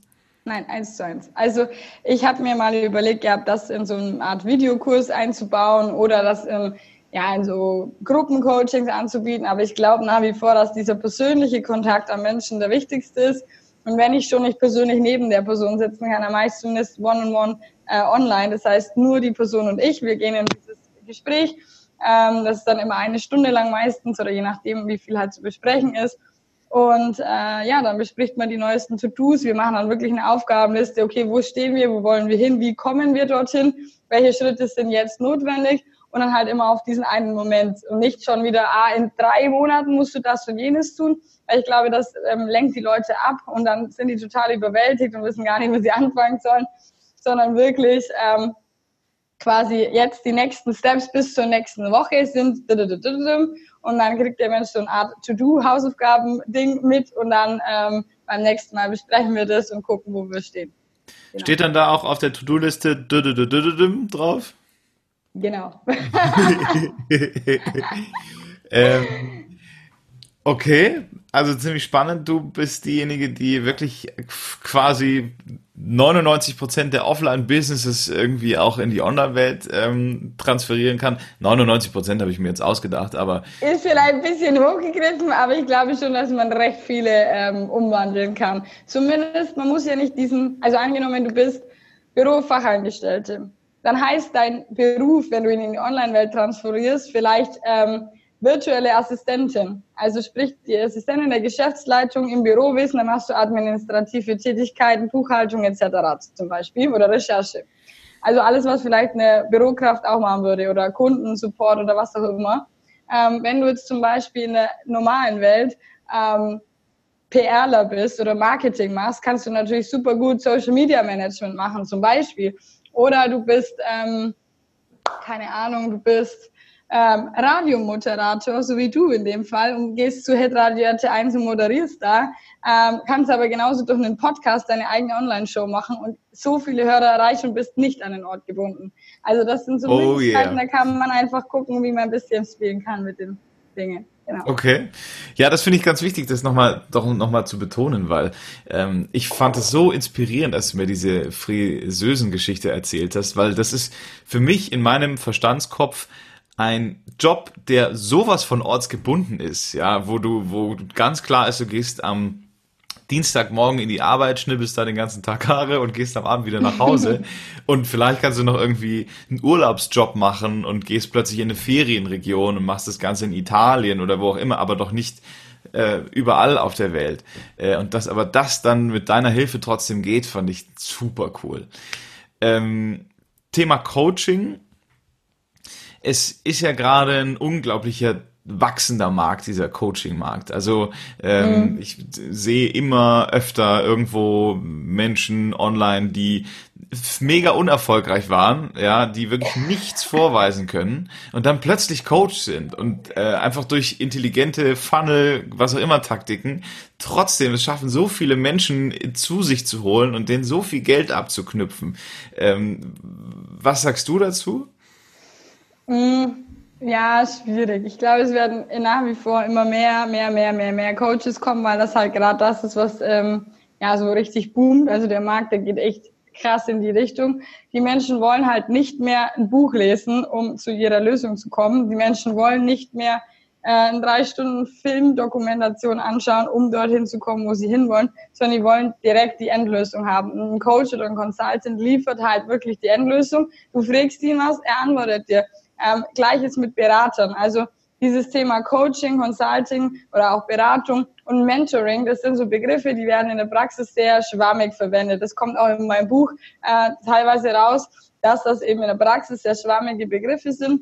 Speaker 2: Nein, eins zu eins. Also ich habe mir mal überlegt gehabt, das in so eine Art Videokurs einzubauen oder das in ja, in so Gruppencoachings anzubieten. Aber ich glaube nach wie vor, dass dieser persönliche Kontakt am Menschen der wichtigste ist. Und wenn ich schon nicht persönlich neben der Person sitzen kann, dann mache ich zumindest One-on-One -on -one, äh, online. Das heißt, nur die Person und ich, wir gehen in dieses Gespräch. Ähm, das ist dann immer eine Stunde lang meistens oder je nachdem, wie viel halt zu besprechen ist. Und äh, ja, dann bespricht man die neuesten To-Dos. Wir machen dann wirklich eine Aufgabenliste. Okay, wo stehen wir? Wo wollen wir hin? Wie kommen wir dorthin? Welche Schritte sind jetzt notwendig? Und dann halt immer auf diesen einen Moment und nicht schon wieder, ah, in drei Monaten musst du das und jenes tun. Weil ich glaube, das ähm, lenkt die Leute ab und dann sind die total überwältigt und wissen gar nicht, wo sie anfangen sollen, sondern wirklich ähm, quasi jetzt die nächsten Steps bis zur nächsten Woche sind und dann kriegt der Mensch so eine Art To-Do-Hausaufgaben-Ding mit und dann ähm, beim nächsten Mal besprechen wir das und gucken, wo wir stehen.
Speaker 1: Genau. Steht dann da auch auf der To-Do-Liste drauf?
Speaker 2: Genau.
Speaker 1: ähm, Okay, also ziemlich spannend. Du bist diejenige, die wirklich quasi 99 Prozent der Offline-Businesses irgendwie auch in die Online-Welt ähm, transferieren kann. 99 Prozent habe ich mir jetzt ausgedacht, aber
Speaker 2: ist vielleicht ein bisschen hochgegriffen, aber ich glaube schon, dass man recht viele ähm, umwandeln kann. Zumindest, man muss ja nicht diesen, also angenommen, du bist Bürofachangestellte, dann heißt dein Beruf, wenn du ihn in die Online-Welt transferierst, vielleicht ähm, virtuelle Assistentin. Also sprich die Assistentin der Geschäftsleitung im Bürowesen, dann machst du administrative Tätigkeiten, Buchhaltung etc. zum Beispiel oder Recherche. Also alles, was vielleicht eine Bürokraft auch machen würde oder Kundensupport oder was auch immer. Ähm, wenn du jetzt zum Beispiel in der normalen Welt ähm, PRler bist oder Marketing machst, kannst du natürlich super gut Social Media Management machen zum Beispiel. Oder du bist, ähm, keine Ahnung, du bist ähm, Radiomoderator, so wie du in dem Fall, und gehst zu Hitradio RT1 und moderierst da, ähm, kannst aber genauso durch einen Podcast deine eigene Online-Show machen und so viele Hörer erreichen und bist nicht an den Ort gebunden. Also das sind so oh, Möglichkeiten, yeah. da kann man einfach gucken, wie man ein bisschen spielen kann mit den Dingen.
Speaker 1: Genau. Okay. Ja, das finde ich ganz wichtig, das nochmal doch nochmal zu betonen, weil ähm, ich fand es so inspirierend, als du mir diese Friseusen-Geschichte erzählt hast, weil das ist für mich in meinem Verstandskopf ein Job, der sowas von ortsgebunden ist, ja, wo du, wo ganz klar ist, du gehst am Dienstagmorgen in die Arbeit, schnippelst da den ganzen Tag Haare und gehst am Abend wieder nach Hause. und vielleicht kannst du noch irgendwie einen Urlaubsjob machen und gehst plötzlich in eine Ferienregion und machst das Ganze in Italien oder wo auch immer, aber doch nicht äh, überall auf der Welt. Äh, und das, aber das dann mit deiner Hilfe trotzdem geht, fand ich super cool. Ähm, Thema Coaching es ist ja gerade ein unglaublicher wachsender Markt, dieser Coaching-Markt. Also ähm, mhm. ich sehe immer öfter irgendwo Menschen online, die mega unerfolgreich waren, ja, die wirklich nichts vorweisen können und dann plötzlich Coach sind und äh, einfach durch intelligente Funnel, was auch immer Taktiken, trotzdem es schaffen, so viele Menschen zu sich zu holen und denen so viel Geld abzuknüpfen. Ähm, was sagst du dazu?
Speaker 2: Mm, ja, schwierig. Ich glaube, es werden nach wie vor immer mehr, mehr, mehr, mehr, mehr Coaches kommen, weil das halt gerade das ist, was ähm, ja so richtig boomt. Also der Markt, der geht echt krass in die Richtung. Die Menschen wollen halt nicht mehr ein Buch lesen, um zu ihrer Lösung zu kommen. Die Menschen wollen nicht mehr äh, eine drei Stunden Filmdokumentation anschauen, um dorthin zu kommen, wo sie hinwollen, sondern die wollen direkt die Endlösung haben. ein Coach oder ein Consultant liefert halt wirklich die Endlösung. Du fragst ihn was, er antwortet dir. Ähm, Gleiches mit Beratern. Also dieses Thema Coaching, Consulting oder auch Beratung und Mentoring, das sind so Begriffe, die werden in der Praxis sehr schwammig verwendet. Das kommt auch in meinem Buch äh, teilweise raus, dass das eben in der Praxis sehr schwammige Begriffe sind.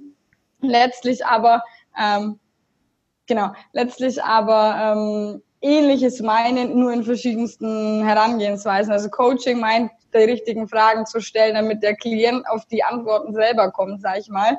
Speaker 2: Letztlich aber, ähm, genau, letztlich aber ähm, Ähnliches meinen, nur in verschiedensten Herangehensweisen. Also Coaching meint, die richtigen Fragen zu stellen, damit der Klient auf die Antworten selber kommt, sag ich mal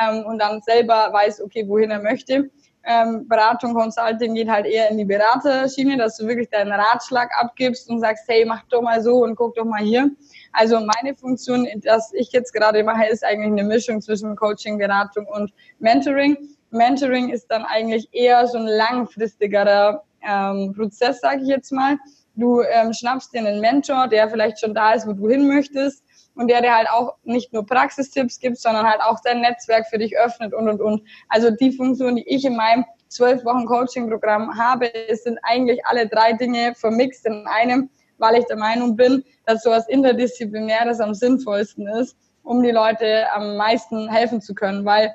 Speaker 2: ähm, und dann selber weiß, okay, wohin er möchte. Ähm, Beratung, Consulting geht halt eher in die Beraterschiene, dass du wirklich deinen Ratschlag abgibst und sagst, hey, mach doch mal so und guck doch mal hier. Also meine Funktion, das ich jetzt gerade mache, ist eigentlich eine Mischung zwischen Coaching, Beratung und Mentoring. Mentoring ist dann eigentlich eher so ein langfristigerer ähm, Prozess, sage ich jetzt mal. Du ähm, schnappst dir einen Mentor, der vielleicht schon da ist, wo du hin möchtest und der dir halt auch nicht nur Praxistipps gibt, sondern halt auch dein Netzwerk für dich öffnet und und und. Also die Funktion, die ich in meinem zwölf Wochen Coaching-Programm habe, sind eigentlich alle drei Dinge vermixt in einem, weil ich der Meinung bin, dass sowas Interdisziplinäres am sinnvollsten ist, um die Leute am meisten helfen zu können, weil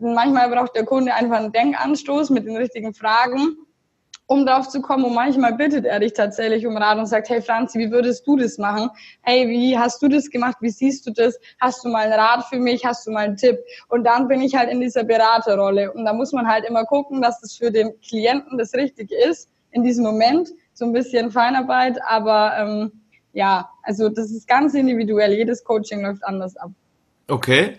Speaker 2: manchmal braucht der Kunde einfach einen Denkanstoß mit den richtigen Fragen um drauf zu kommen. Und manchmal bittet er dich tatsächlich um Rat und sagt, hey Franzi, wie würdest du das machen? Hey, wie hast du das gemacht? Wie siehst du das? Hast du mal einen Rat für mich? Hast du mal einen Tipp? Und dann bin ich halt in dieser Beraterrolle. Und da muss man halt immer gucken, dass das für den Klienten das Richtige ist in diesem Moment. So ein bisschen Feinarbeit, aber ähm, ja, also das ist ganz individuell. Jedes Coaching läuft anders ab.
Speaker 1: Okay.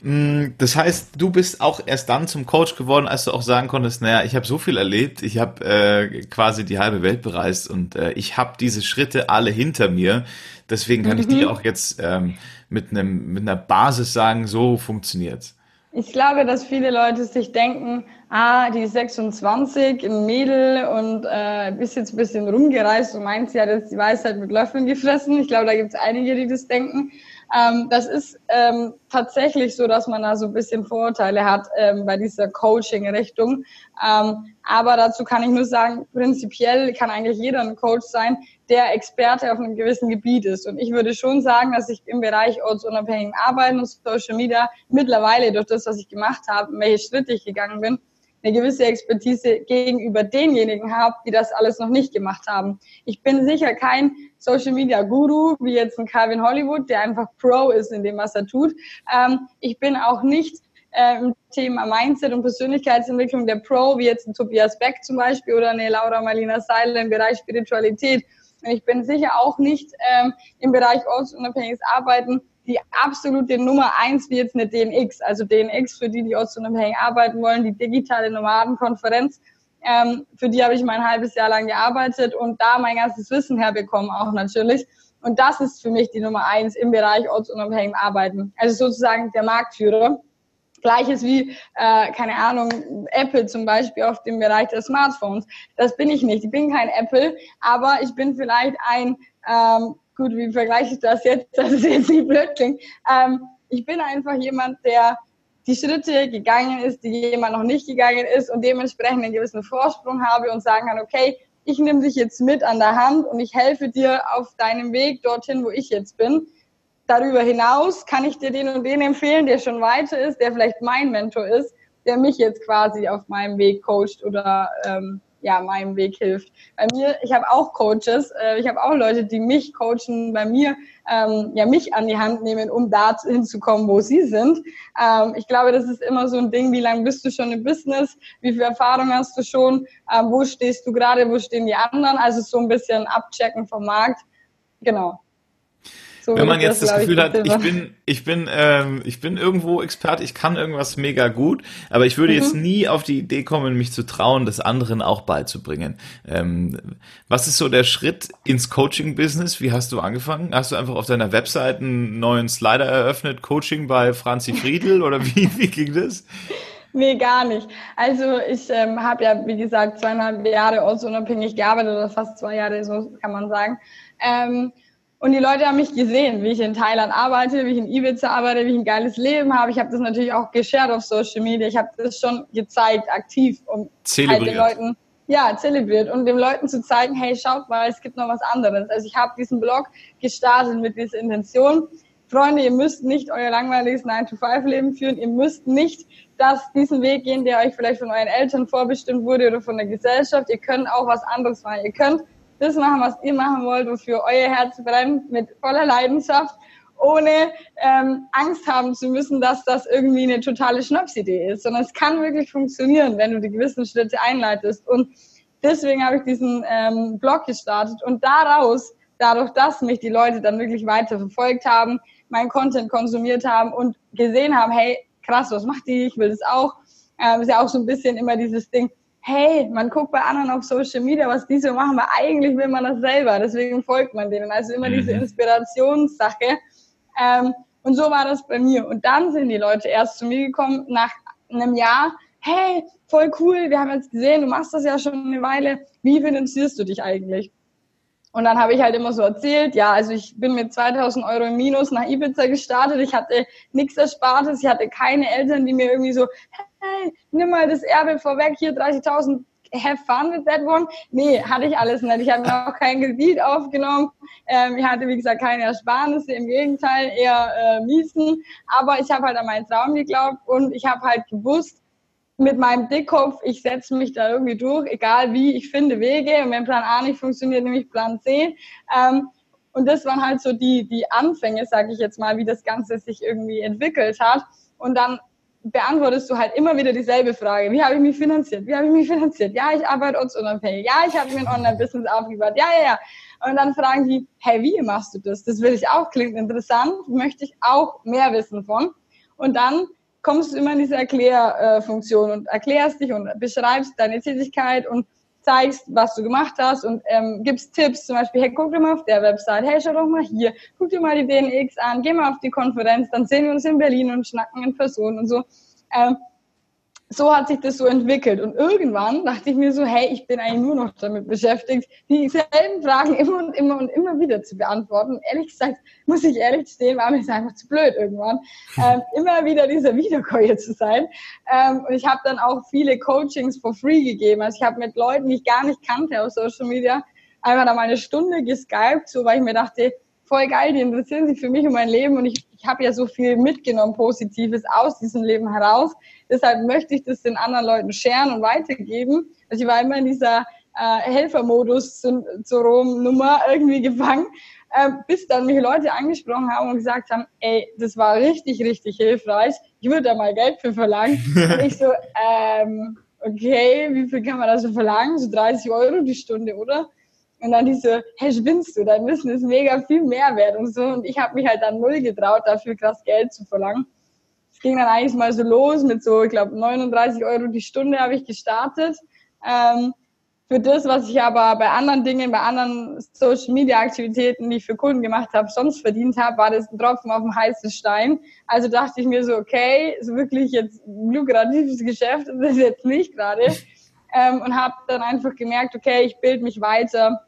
Speaker 1: Mm, das heißt, du bist auch erst dann zum Coach geworden, als du auch sagen konntest, naja, ich habe so viel erlebt, ich habe äh, quasi die halbe Welt bereist und äh, ich habe diese Schritte alle hinter mir. Deswegen kann mhm. ich die auch jetzt ähm, mit einem mit einer Basis sagen, so funktioniert's.
Speaker 2: Ich glaube, dass viele Leute sich denken, ah, die ist 26, ein Mädel und äh, bist jetzt ein bisschen rumgereist und meint, sie hat jetzt die Weisheit mit Löffeln gefressen. Ich glaube, da gibt es einige, die das denken. Ähm, das ist ähm, tatsächlich so, dass man da so ein bisschen Vorurteile hat ähm, bei dieser Coaching-Richtung. Ähm, aber dazu kann ich nur sagen, prinzipiell kann eigentlich jeder ein Coach sein, der Experte auf einem gewissen Gebiet ist. Und ich würde schon sagen, dass ich im Bereich ortsunabhängigen Arbeiten und Social Media mittlerweile durch das, was ich gemacht habe, welche Schritte ich gegangen bin, eine gewisse Expertise gegenüber denjenigen habe, die das alles noch nicht gemacht haben. Ich bin sicher kein Social Media Guru, wie jetzt ein Calvin Hollywood, der einfach Pro ist in dem, was er tut. Ähm, ich bin auch nicht äh, im Thema Mindset und Persönlichkeitsentwicklung der Pro, wie jetzt ein Tobias Beck zum Beispiel oder eine Laura Marlina Seiler im Bereich Spiritualität. Und ich bin sicher auch nicht ähm, im Bereich ortsunabhängiges Arbeiten die absolute Nummer eins wie jetzt eine DNX. Also DNX für die, die ortsunabhängig arbeiten wollen, die digitale Nomadenkonferenz. Ähm, für die habe ich mein halbes Jahr lang gearbeitet und da mein ganzes Wissen herbekommen auch natürlich. Und das ist für mich die Nummer eins im Bereich ortsunabhängig Arbeiten. Also sozusagen der Marktführer. Gleiches wie, äh, keine Ahnung, Apple zum Beispiel auf dem Bereich der Smartphones. Das bin ich nicht. Ich bin kein Apple, aber ich bin vielleicht ein, ähm, gut, wie vergleiche ich das jetzt, dass es jetzt nicht blöd klingt. Ähm, ich bin einfach jemand, der die Schritte gegangen ist, die jemand noch nicht gegangen ist und dementsprechend einen gewissen Vorsprung habe und sagen kann, okay, ich nehme dich jetzt mit an der Hand und ich helfe dir auf deinem Weg dorthin, wo ich jetzt bin. Darüber hinaus kann ich dir den und den empfehlen, der schon weiter ist, der vielleicht mein Mentor ist, der mich jetzt quasi auf meinem Weg coacht oder ähm, ja, meinem Weg hilft. Bei mir, ich habe auch Coaches, äh, ich habe auch Leute, die mich coachen, bei mir ähm, ja mich an die Hand nehmen, um da hinzukommen, wo sie sind. Ähm, ich glaube, das ist immer so ein Ding, wie lange bist du schon im Business, wie viel Erfahrung hast du schon, ähm, wo stehst du gerade, wo stehen die anderen, also so ein bisschen abchecken vom Markt. Genau.
Speaker 1: So Wenn man jetzt das, das Gefühl hat, ich bin, ich bin, ähm, ich bin irgendwo Experte, ich kann irgendwas mega gut, aber ich würde mhm. jetzt nie auf die Idee kommen, mich zu trauen, das anderen auch beizubringen. Ähm, was ist so der Schritt ins Coaching-Business? Wie hast du angefangen? Hast du einfach auf deiner Website einen neuen Slider eröffnet, Coaching bei Franzi Friedl oder wie, wie ging das?
Speaker 2: Nee, gar nicht. Also ich ähm, habe ja, wie gesagt, zweieinhalb Jahre ortsunabhängig gearbeitet oder fast zwei Jahre, so kann man sagen. Ähm, und die Leute haben mich gesehen, wie ich in Thailand arbeite, wie ich in Ibiza arbeite, wie ich ein geiles Leben habe. Ich habe das natürlich auch geshared auf Social Media. Ich habe das schon gezeigt, aktiv, um halt den Leuten, ja, zelebriert und den Leuten zu zeigen, hey, schaut mal, es gibt noch was anderes. Also ich habe diesen Blog gestartet mit dieser Intention. Freunde, ihr müsst nicht euer langweiliges 9-to-5-Leben führen. Ihr müsst nicht das, diesen Weg gehen, der euch vielleicht von euren Eltern vorbestimmt wurde oder von der Gesellschaft. Ihr könnt auch was anderes machen. Ihr könnt das machen, was ihr machen wollt, wofür euer Herz brennt, mit voller Leidenschaft, ohne ähm, Angst haben zu müssen, dass das irgendwie eine totale Schnapsidee ist, sondern es kann wirklich funktionieren, wenn du die gewissen Schritte einleitest. Und deswegen habe ich diesen ähm, Blog gestartet und daraus, dadurch, dass mich die Leute dann wirklich weiter verfolgt haben, mein Content konsumiert haben und gesehen haben, hey, krass, was macht die? Ich will das auch. Ähm, ist ja auch so ein bisschen immer dieses Ding, hey, man guckt bei anderen auf Social Media, was die so machen, aber eigentlich will man das selber, deswegen folgt man denen. Also immer mhm. diese Inspirationssache. Ähm, und so war das bei mir. Und dann sind die Leute erst zu mir gekommen nach einem Jahr, hey, voll cool, wir haben jetzt gesehen, du machst das ja schon eine Weile, wie finanzierst du dich eigentlich? Und dann habe ich halt immer so erzählt, ja, also ich bin mit 2000 Euro im Minus nach Ibiza gestartet, ich hatte nichts Erspartes, ich hatte keine Eltern, die mir irgendwie so, hey, nimm mal das Erbe vorweg, hier 30.000, have fun with that one. Nee, hatte ich alles nicht. Ich habe mir auch kein Kredit aufgenommen. Ähm, ich hatte, wie gesagt, keine Ersparnisse, im Gegenteil, eher äh, Miesen. Aber ich habe halt an meinen Traum geglaubt und ich habe halt gewusst, mit meinem Dickkopf, ich setze mich da irgendwie durch, egal wie, ich finde Wege und wenn Plan A nicht funktioniert, nehme ich Plan C. Ähm, und das waren halt so die, die Anfänge, sage ich jetzt mal, wie das Ganze sich irgendwie entwickelt hat. Und dann beantwortest du halt immer wieder dieselbe Frage. Wie habe ich mich finanziert? Wie habe ich mich finanziert? Ja, ich arbeite ortsunabhängig. Ja, ich habe mir ein Online-Business aufgebaut. Ja, ja, ja. Und dann fragen die, hey, wie machst du das? Das will ich auch, klingt interessant, möchte ich auch mehr wissen von. Und dann kommst du immer in diese Erklärfunktion und erklärst dich und beschreibst deine Tätigkeit und zeigst, was du gemacht hast und ähm, gibst Tipps, zum Beispiel, hey, guck dir mal auf der Website, hey, schau doch mal hier, guck dir mal die DNX an, geh mal auf die Konferenz, dann sehen wir uns in Berlin und schnacken in Person und so. Ähm, so hat sich das so entwickelt. Und irgendwann dachte ich mir so, hey, ich bin eigentlich nur noch damit beschäftigt, dieselben Fragen immer und immer und immer wieder zu beantworten. Und ehrlich gesagt, muss ich ehrlich stehen, war mir das einfach zu blöd irgendwann, ähm, immer wieder dieser Wiederkäuer zu sein. Ähm, und ich habe dann auch viele Coachings for free gegeben. Also ich habe mit Leuten, die ich gar nicht kannte aus Social Media, einfach da mal eine Stunde geskypt, so weil ich mir dachte, voll geil, die interessieren sich für mich und mein Leben und ich, ich habe ja so viel mitgenommen, Positives aus diesem Leben heraus. Deshalb möchte ich das den anderen Leuten scheren und weitergeben. Also ich war immer in dieser äh, Helfermodus-Syndrom-Nummer irgendwie gefangen, äh, bis dann mich Leute angesprochen haben und gesagt haben, ey, das war richtig, richtig hilfreich. Ich würde da mal Geld für verlangen. und ich so, ähm, okay, wie viel kann man da so verlangen? So 30 Euro die Stunde, oder? Und dann die so, hey, spinnst du, dein Wissen ist mega viel mehr wert und so. Und ich habe mich halt dann null getraut, dafür krass Geld zu verlangen. Es ging dann eigentlich mal so los mit so, ich glaube, 39 Euro die Stunde habe ich gestartet. Ähm, für das, was ich aber bei anderen Dingen, bei anderen Social Media Aktivitäten, die ich für Kunden gemacht habe, sonst verdient habe, war das ein Tropfen auf dem heißen Stein. Also dachte ich mir so, okay, so wirklich jetzt lukratives Geschäft ist das jetzt nicht gerade. Ähm, und habe dann einfach gemerkt, okay, ich bilde mich weiter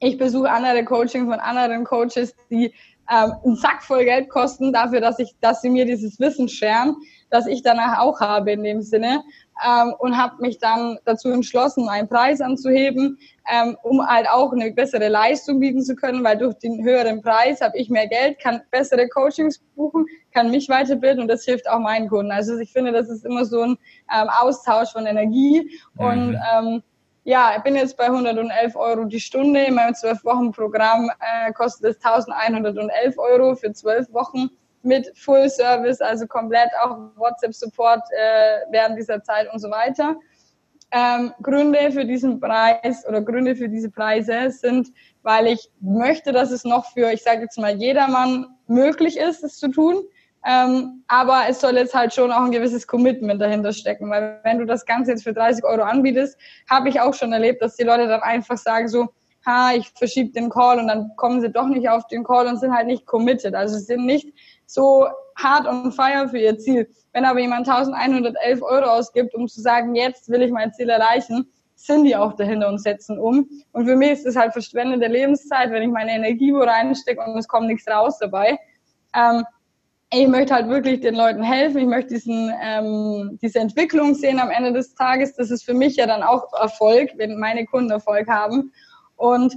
Speaker 2: ich besuche andere Coachings von anderen Coaches, die ähm, einen Sack voll Geld kosten dafür, dass ich, dass sie mir dieses Wissen scheren, das ich danach auch habe in dem Sinne ähm, und habe mich dann dazu entschlossen, einen Preis anzuheben, ähm, um halt auch eine bessere Leistung bieten zu können, weil durch den höheren Preis habe ich mehr Geld, kann bessere Coachings buchen, kann mich weiterbilden und das hilft auch meinen Kunden. Also ich finde, das ist immer so ein ähm, Austausch von Energie mhm. und ähm, ja, ich bin jetzt bei 111 Euro die Stunde. In meinem 12-Wochen-Programm äh, kostet es 1111 Euro für 12 Wochen mit Full Service, also komplett auch WhatsApp-Support äh, während dieser Zeit und so weiter. Ähm, Gründe für diesen Preis oder Gründe für diese Preise sind, weil ich möchte, dass es noch für, ich sage jetzt mal, jedermann möglich ist, es zu tun. Ähm, aber es soll jetzt halt schon auch ein gewisses Commitment dahinter stecken, weil wenn du das Ganze jetzt für 30 Euro anbietest, habe ich auch schon erlebt, dass die Leute dann einfach sagen so, ha, ich verschiebe den Call und dann kommen sie doch nicht auf den Call und sind halt nicht committed. Also sind nicht so hart on fire für ihr Ziel. Wenn aber jemand 1111 Euro ausgibt, um zu sagen, jetzt will ich mein Ziel erreichen, sind die auch dahinter und setzen um. Und für mich ist es halt verschwendete Lebenszeit, wenn ich meine Energie wo reinstecke und es kommt nichts raus dabei. Ähm, ich möchte halt wirklich den Leuten helfen. Ich möchte diesen, ähm, diese Entwicklung sehen am Ende des Tages. Das ist für mich ja dann auch Erfolg, wenn meine Kunden Erfolg haben. Und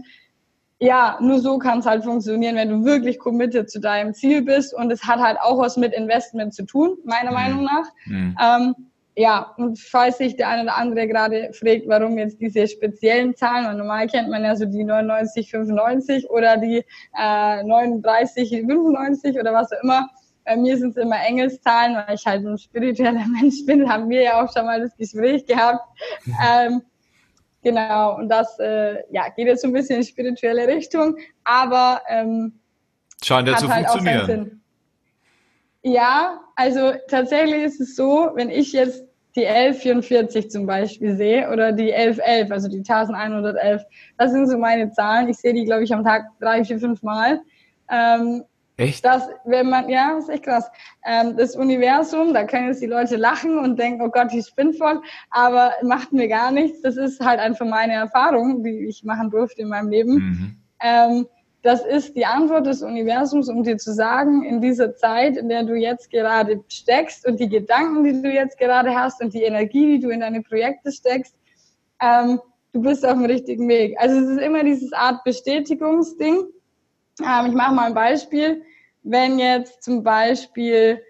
Speaker 2: ja, nur so kann es halt funktionieren, wenn du wirklich committed zu deinem Ziel bist. Und es hat halt auch was mit Investment zu tun, meiner mhm. Meinung nach. Mhm. Ähm, ja, und falls sich der eine oder andere gerade fragt, warum jetzt diese speziellen Zahlen, weil normal kennt man ja so die 99, 95 oder die äh, 39, 95 oder was auch immer, bei mir sind es immer Engelszahlen, weil ich halt ein spiritueller Mensch bin. Haben wir ja auch schon mal das Gespräch gehabt. Ähm, genau, und das äh, ja, geht jetzt so ein bisschen in spirituelle Richtung, aber ähm,
Speaker 1: scheint ja zu halt funktionieren.
Speaker 2: Ja, also tatsächlich ist es so, wenn ich jetzt die 1144 zum Beispiel sehe oder die 1111, also die 1111, das sind so meine Zahlen. Ich sehe die, glaube ich, am Tag drei, vier, fünf Mal. Ähm,
Speaker 1: Echt?
Speaker 2: Das, wenn man, ja, ist echt krass. Ähm, das Universum, da können jetzt die Leute lachen und denken, oh Gott, ich bin voll, aber macht mir gar nichts. Das ist halt einfach meine Erfahrung, die ich machen durfte in meinem Leben. Mhm. Ähm, das ist die Antwort des Universums, um dir zu sagen, in dieser Zeit, in der du jetzt gerade steckst und die Gedanken, die du jetzt gerade hast und die Energie, die du in deine Projekte steckst, ähm, du bist auf dem richtigen Weg. Also es ist immer dieses Art Bestätigungsding. Ähm, ich mache mal ein Beispiel wenn jetzt zum Beispiel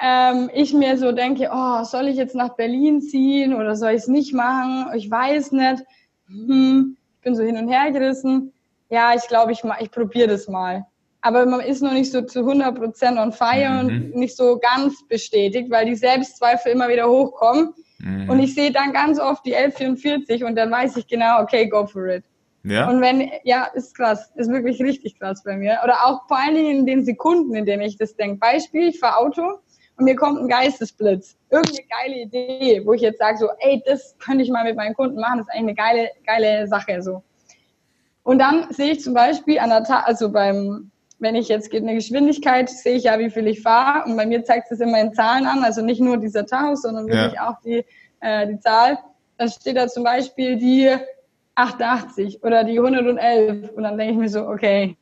Speaker 2: ähm, ich mir so denke, oh, soll ich jetzt nach Berlin ziehen oder soll ich es nicht machen? Ich weiß nicht. Hm, ich bin so hin und her gerissen. Ja, ich glaube, ich, ich probiere das mal. Aber man ist noch nicht so zu 100% on fire mhm. und nicht so ganz bestätigt, weil die Selbstzweifel immer wieder hochkommen. Mhm. Und ich sehe dann ganz oft die 1144 und dann weiß ich genau, okay, go for it. Ja. Und wenn, ja, ist krass, ist wirklich richtig krass bei mir. Oder auch vor allen Dingen in den Sekunden, in denen ich das denke. Beispiel, ich fahre Auto und mir kommt ein Geistesblitz. Irgendeine geile Idee, wo ich jetzt sage so, ey, das könnte ich mal mit meinen Kunden machen, das ist eigentlich eine geile, geile Sache so. Und dann sehe ich zum Beispiel an der Ta also beim, wenn ich jetzt eine Geschwindigkeit, sehe ich ja, wie viel ich fahre und bei mir zeigt es immer in Zahlen an, also nicht nur dieser Tacho, sondern wirklich ja. auch die, äh, die Zahl. Dann steht da zum Beispiel die 88 oder die 111 und dann denke ich mir so, okay,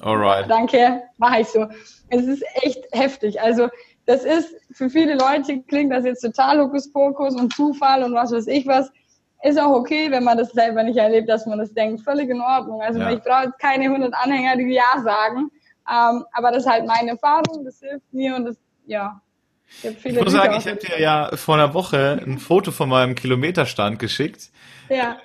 Speaker 2: Alright. danke, mache ich so. Es ist echt heftig. Also das ist für viele Leute klingt das jetzt total Hokuspokus und Zufall und was weiß ich was. Ist auch okay, wenn man das selber nicht erlebt, dass man das denkt. Völlig in Ordnung. Also ja. ich brauche jetzt keine 100 Anhänger, die Ja sagen. Ähm, aber das ist halt meine Erfahrung, das hilft mir und das, ja.
Speaker 1: Ich, ich muss sagen, ich habe dir ja vor einer Woche ein Foto von meinem Kilometerstand geschickt. Ja.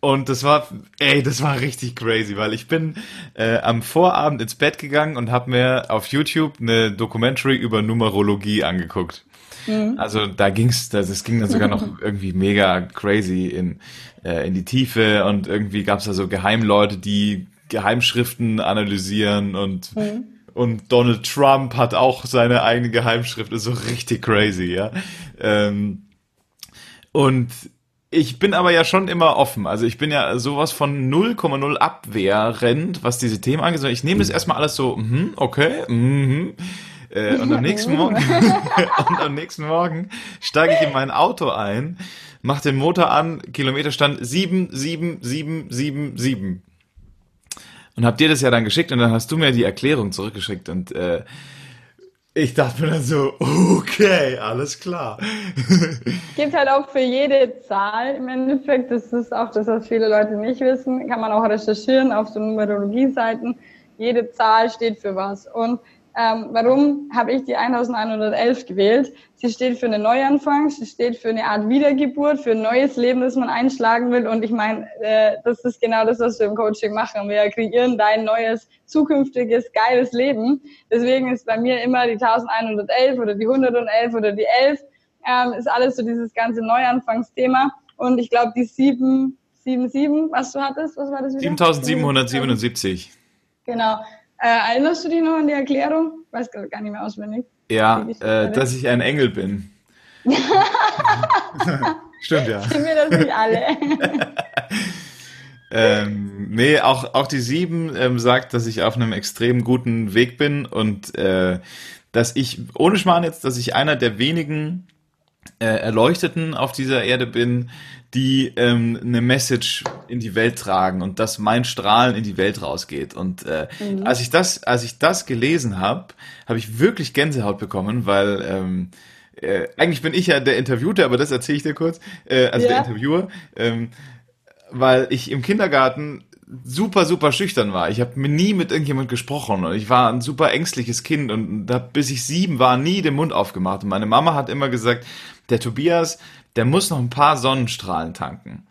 Speaker 1: Und das war, ey, das war richtig crazy, weil ich bin äh, am Vorabend ins Bett gegangen und habe mir auf YouTube eine Documentary über Numerologie angeguckt. Mhm. Also da ging's, das, das ging dann sogar noch irgendwie mega crazy in äh, in die Tiefe und irgendwie gab's da so Geheimleute, die Geheimschriften analysieren und mhm. und Donald Trump hat auch seine eigene Geheimschrift, ist so richtig crazy, ja. Ähm, und ich bin aber ja schon immer offen. Also ich bin ja sowas von 0,0 abwehrend, was diese Themen angeht. Ich nehme das erstmal alles so, mm, okay, mm, äh, und am nächsten Morgen und am nächsten Morgen steige ich in mein Auto ein, mache den Motor an, Kilometerstand 77777 und hab dir das ja dann geschickt und dann hast du mir die Erklärung zurückgeschickt und äh, ich dachte mir dann so, okay, alles klar.
Speaker 2: Gibt halt auch für jede Zahl im Endeffekt, das ist auch das, was viele Leute nicht wissen, kann man auch recherchieren auf so Numerologie-Seiten. Jede Zahl steht für was. Und ähm, warum habe ich die 1111 gewählt? Sie steht für einen Neuanfang, sie steht für eine Art Wiedergeburt, für ein neues Leben, das man einschlagen will. Und ich meine, äh, das ist genau das, was wir im Coaching machen. Wir kreieren dein neues, zukünftiges, geiles Leben. Deswegen ist bei mir immer die 1111 oder die 111 oder die 11, ähm, ist alles so dieses ganze Neuanfangsthema. Und ich glaube, die 777, was du hattest, was war das
Speaker 1: wieder? 7777.
Speaker 2: Genau. Äh, erinnerst du dich noch an die Erklärung? Weiß gar nicht mehr auswendig.
Speaker 1: Ja, äh, dass ich ein Engel bin. Stimmt ja.
Speaker 2: Sind wir das nicht alle?
Speaker 1: ähm, nee, auch, auch die sieben ähm, sagt, dass ich auf einem extrem guten Weg bin und äh, dass ich, ohne Schmarrn jetzt, dass ich einer der wenigen äh, Erleuchteten auf dieser Erde bin, die ähm, eine Message in die Welt tragen und dass mein Strahlen in die Welt rausgeht. Und äh, mhm. als ich das, als ich das gelesen habe, habe ich wirklich Gänsehaut bekommen, weil ähm, äh, eigentlich bin ich ja der Interviewte, aber das erzähle ich dir kurz, äh, also ja. der Interviewer, ähm, weil ich im Kindergarten super, super schüchtern war. Ich habe nie mit irgendjemand gesprochen und ich war ein super ängstliches Kind und da, bis ich sieben war, nie den Mund aufgemacht. Und meine Mama hat immer gesagt, der Tobias, der muss noch ein paar Sonnenstrahlen tanken.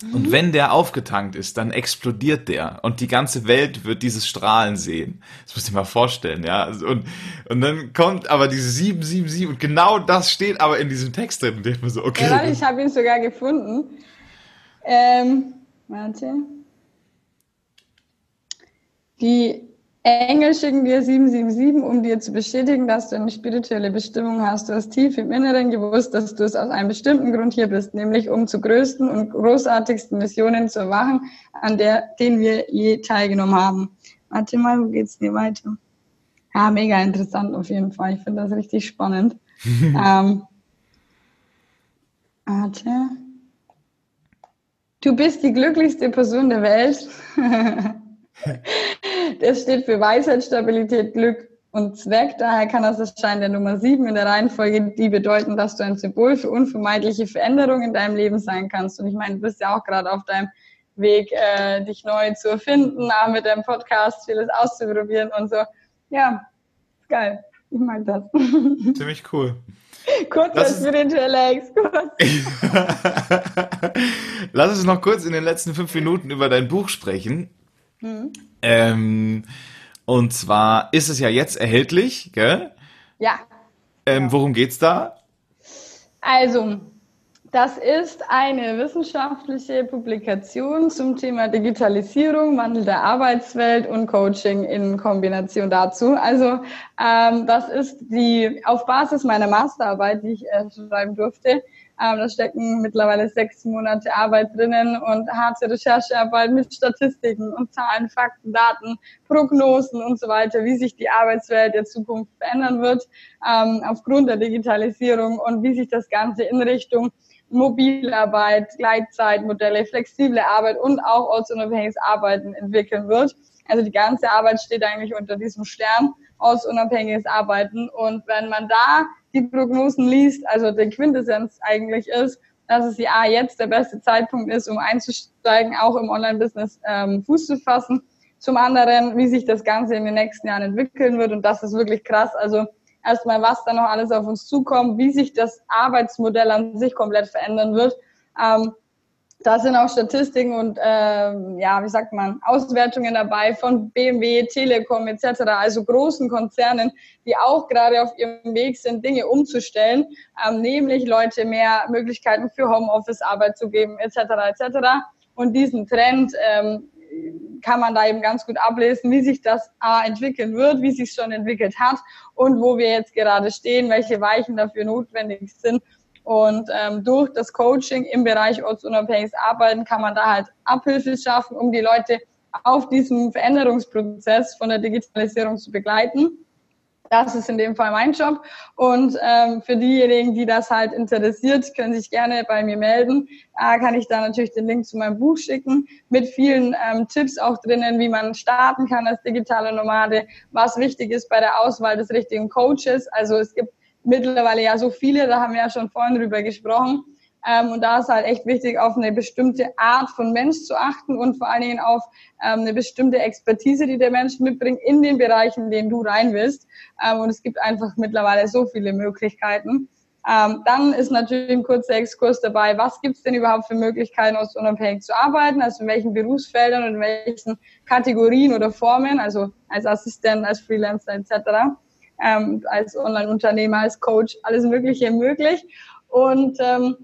Speaker 1: Und mhm. wenn der aufgetankt ist, dann explodiert der und die ganze Welt wird dieses Strahlen sehen. Das muss ich mal vorstellen, ja. Und, und dann kommt aber diese 777 und genau das steht aber in diesem Text drin. Und ich mir so, okay.
Speaker 2: Ja, ich habe ihn sogar gefunden. Ähm, warte. Die Engel schicken dir 777, um dir zu bestätigen, dass du eine spirituelle Bestimmung hast. Du hast tief im Inneren gewusst, dass du es aus einem bestimmten Grund hier bist, nämlich um zu größten und großartigsten Missionen zu erwachen, an der, denen wir je teilgenommen haben. Warte mal, wo geht's dir weiter? Ja, mega interessant auf jeden Fall. Ich finde das richtig spannend. ähm, warte. Du bist die glücklichste Person der Welt. Das steht für Weisheit, Stabilität, Glück und Zweck. Daher kann das Erscheinen der Nummer sieben in der Reihenfolge die bedeuten, dass du ein Symbol für unvermeidliche Veränderungen in deinem Leben sein kannst. Und ich meine, du bist ja auch gerade auf deinem Weg, äh, dich neu zu erfinden, auch mit deinem Podcast vieles auszuprobieren und so. Ja, geil. Ich mag das.
Speaker 1: Ziemlich cool.
Speaker 2: Kurz als spiritueller Exkurs.
Speaker 1: Lass uns noch kurz in den letzten fünf Minuten über dein Buch sprechen. Mhm. Ähm, und zwar ist es ja jetzt erhältlich, gell?
Speaker 2: Ja.
Speaker 1: Ähm. Worum geht's da?
Speaker 2: Also, das ist eine wissenschaftliche Publikation zum Thema Digitalisierung, Wandel der Arbeitswelt und Coaching in Kombination dazu. Also ähm, das ist die auf Basis meiner Masterarbeit, die ich äh, schreiben durfte. Ähm, da stecken mittlerweile sechs Monate Arbeit drinnen und harte Recherchearbeit mit Statistiken und Zahlen, Fakten, Daten, Prognosen und so weiter, wie sich die Arbeitswelt der Zukunft verändern wird ähm, aufgrund der Digitalisierung und wie sich das Ganze in Richtung Mobilarbeit, Gleitzeitmodelle, flexible Arbeit und auch ortsunabhängiges Arbeiten entwickeln wird. Also die ganze Arbeit steht eigentlich unter diesem Stern ortsunabhängiges Arbeiten. Und wenn man da die Prognosen liest, also der Quintessenz eigentlich ist, dass es ja jetzt der beste Zeitpunkt ist, um einzusteigen, auch im Online-Business ähm, Fuß zu fassen. Zum anderen, wie sich das Ganze in den nächsten Jahren entwickeln wird. Und das ist wirklich krass. Also erstmal, was da noch alles auf uns zukommt, wie sich das Arbeitsmodell an sich komplett verändern wird. Ähm, da sind auch Statistiken und äh, ja, wie sagt man, Auswertungen dabei von BMW, Telekom etc., also großen Konzernen, die auch gerade auf ihrem Weg sind, Dinge umzustellen, ähm, nämlich Leute mehr Möglichkeiten für Homeoffice-Arbeit zu geben etc. etc. Und diesen Trend ähm, kann man da eben ganz gut ablesen, wie sich das A entwickeln wird, wie sich schon entwickelt hat und wo wir jetzt gerade stehen, welche Weichen dafür notwendig sind. Und ähm, durch das Coaching im Bereich ortsunabhängiges Arbeiten kann man da halt Abhilfe schaffen, um die Leute auf diesem Veränderungsprozess von der Digitalisierung zu begleiten. Das ist in dem Fall mein Job. Und ähm, für diejenigen, die das halt interessiert, können sich gerne bei mir melden. Äh, kann ich da natürlich den Link zu meinem Buch schicken mit vielen ähm, Tipps auch drinnen, wie man starten kann als digitale Nomade, was wichtig ist bei der Auswahl des richtigen Coaches. Also es gibt mittlerweile ja so viele, da haben wir ja schon vorhin drüber gesprochen. Ähm, und da ist halt echt wichtig, auf eine bestimmte Art von Mensch zu achten und vor allen Dingen auf ähm, eine bestimmte Expertise, die der Mensch mitbringt in den Bereichen, in denen du rein willst. Ähm, und es gibt einfach mittlerweile so viele Möglichkeiten. Ähm, dann ist natürlich ein kurzer Exkurs dabei, was gibt es denn überhaupt für Möglichkeiten, aus unabhängig zu arbeiten, also in welchen Berufsfeldern und in welchen Kategorien oder Formen, also als Assistent, als Freelancer etc., ähm, als Online-Unternehmer, als Coach, alles Mögliche möglich. Und ähm,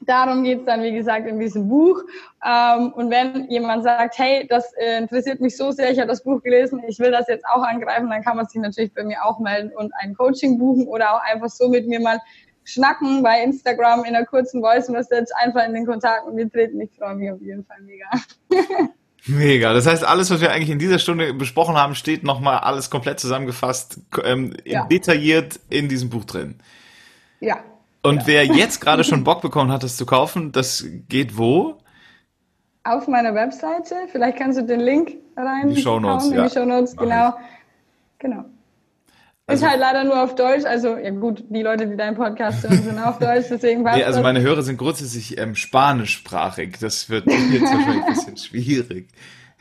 Speaker 2: Darum es dann, wie gesagt, in diesem Buch. Ähm, und wenn jemand sagt, hey, das äh, interessiert mich so sehr, ich habe das Buch gelesen, ich will das jetzt auch angreifen, dann kann man sich natürlich bei mir auch melden und ein Coaching buchen oder auch einfach so mit mir mal schnacken bei Instagram in einer kurzen Voice Message, einfach in den Kontakt und wir treten. Ich freue mich auf jeden Fall mega.
Speaker 1: Mega. Das heißt, alles, was wir eigentlich in dieser Stunde besprochen haben, steht nochmal alles komplett zusammengefasst, ähm, ja. detailliert in diesem Buch drin.
Speaker 2: Ja,
Speaker 1: und ja. wer jetzt gerade schon Bock bekommen hat, das zu kaufen, das geht wo?
Speaker 2: Auf meiner Webseite. Vielleicht kannst du den Link rein.
Speaker 1: Die Show Notes, ja.
Speaker 2: Die Show Notes, genau. Genau. Also, ist halt leider nur auf Deutsch, also ja gut, die Leute, die deinen Podcast hören, sind auf Deutsch, deswegen
Speaker 1: passt Nee, also meine Hörer sind grundsätzlich ähm, spanischsprachig, das wird jetzt wahrscheinlich ein bisschen schwierig.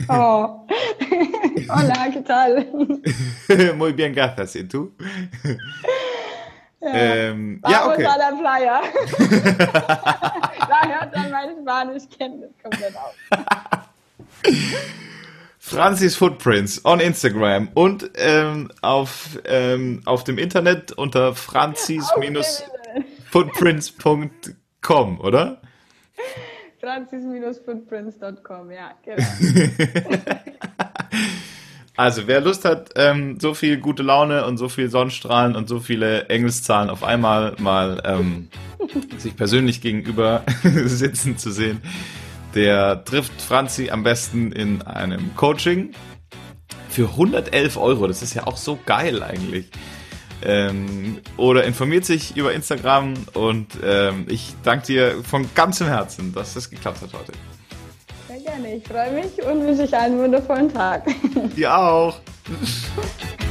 Speaker 2: Oh. Hola, ¿qué tal?
Speaker 1: Muy bien, gracias. ¿Y tú?
Speaker 2: Ja, ähm, ja okay. der Flyer. da hört dann meine Spanischkenntnis komplett auf.
Speaker 1: Francis Footprints on Instagram und ähm, auf, ähm, auf dem Internet unter francis-footprints.com, oder?
Speaker 2: Francis-footprints.com, ja, genau.
Speaker 1: Also, wer Lust hat, ähm, so viel gute Laune und so viel Sonnenstrahlen und so viele Engelszahlen auf einmal mal ähm, sich persönlich gegenüber sitzen zu sehen, der trifft Franzi am besten in einem Coaching für 111 Euro. Das ist ja auch so geil eigentlich. Ähm, oder informiert sich über Instagram und ähm, ich danke dir von ganzem Herzen, dass das geklappt hat heute
Speaker 2: gerne. Ich freue mich und wünsche euch einen wundervollen Tag.
Speaker 1: Dir auch.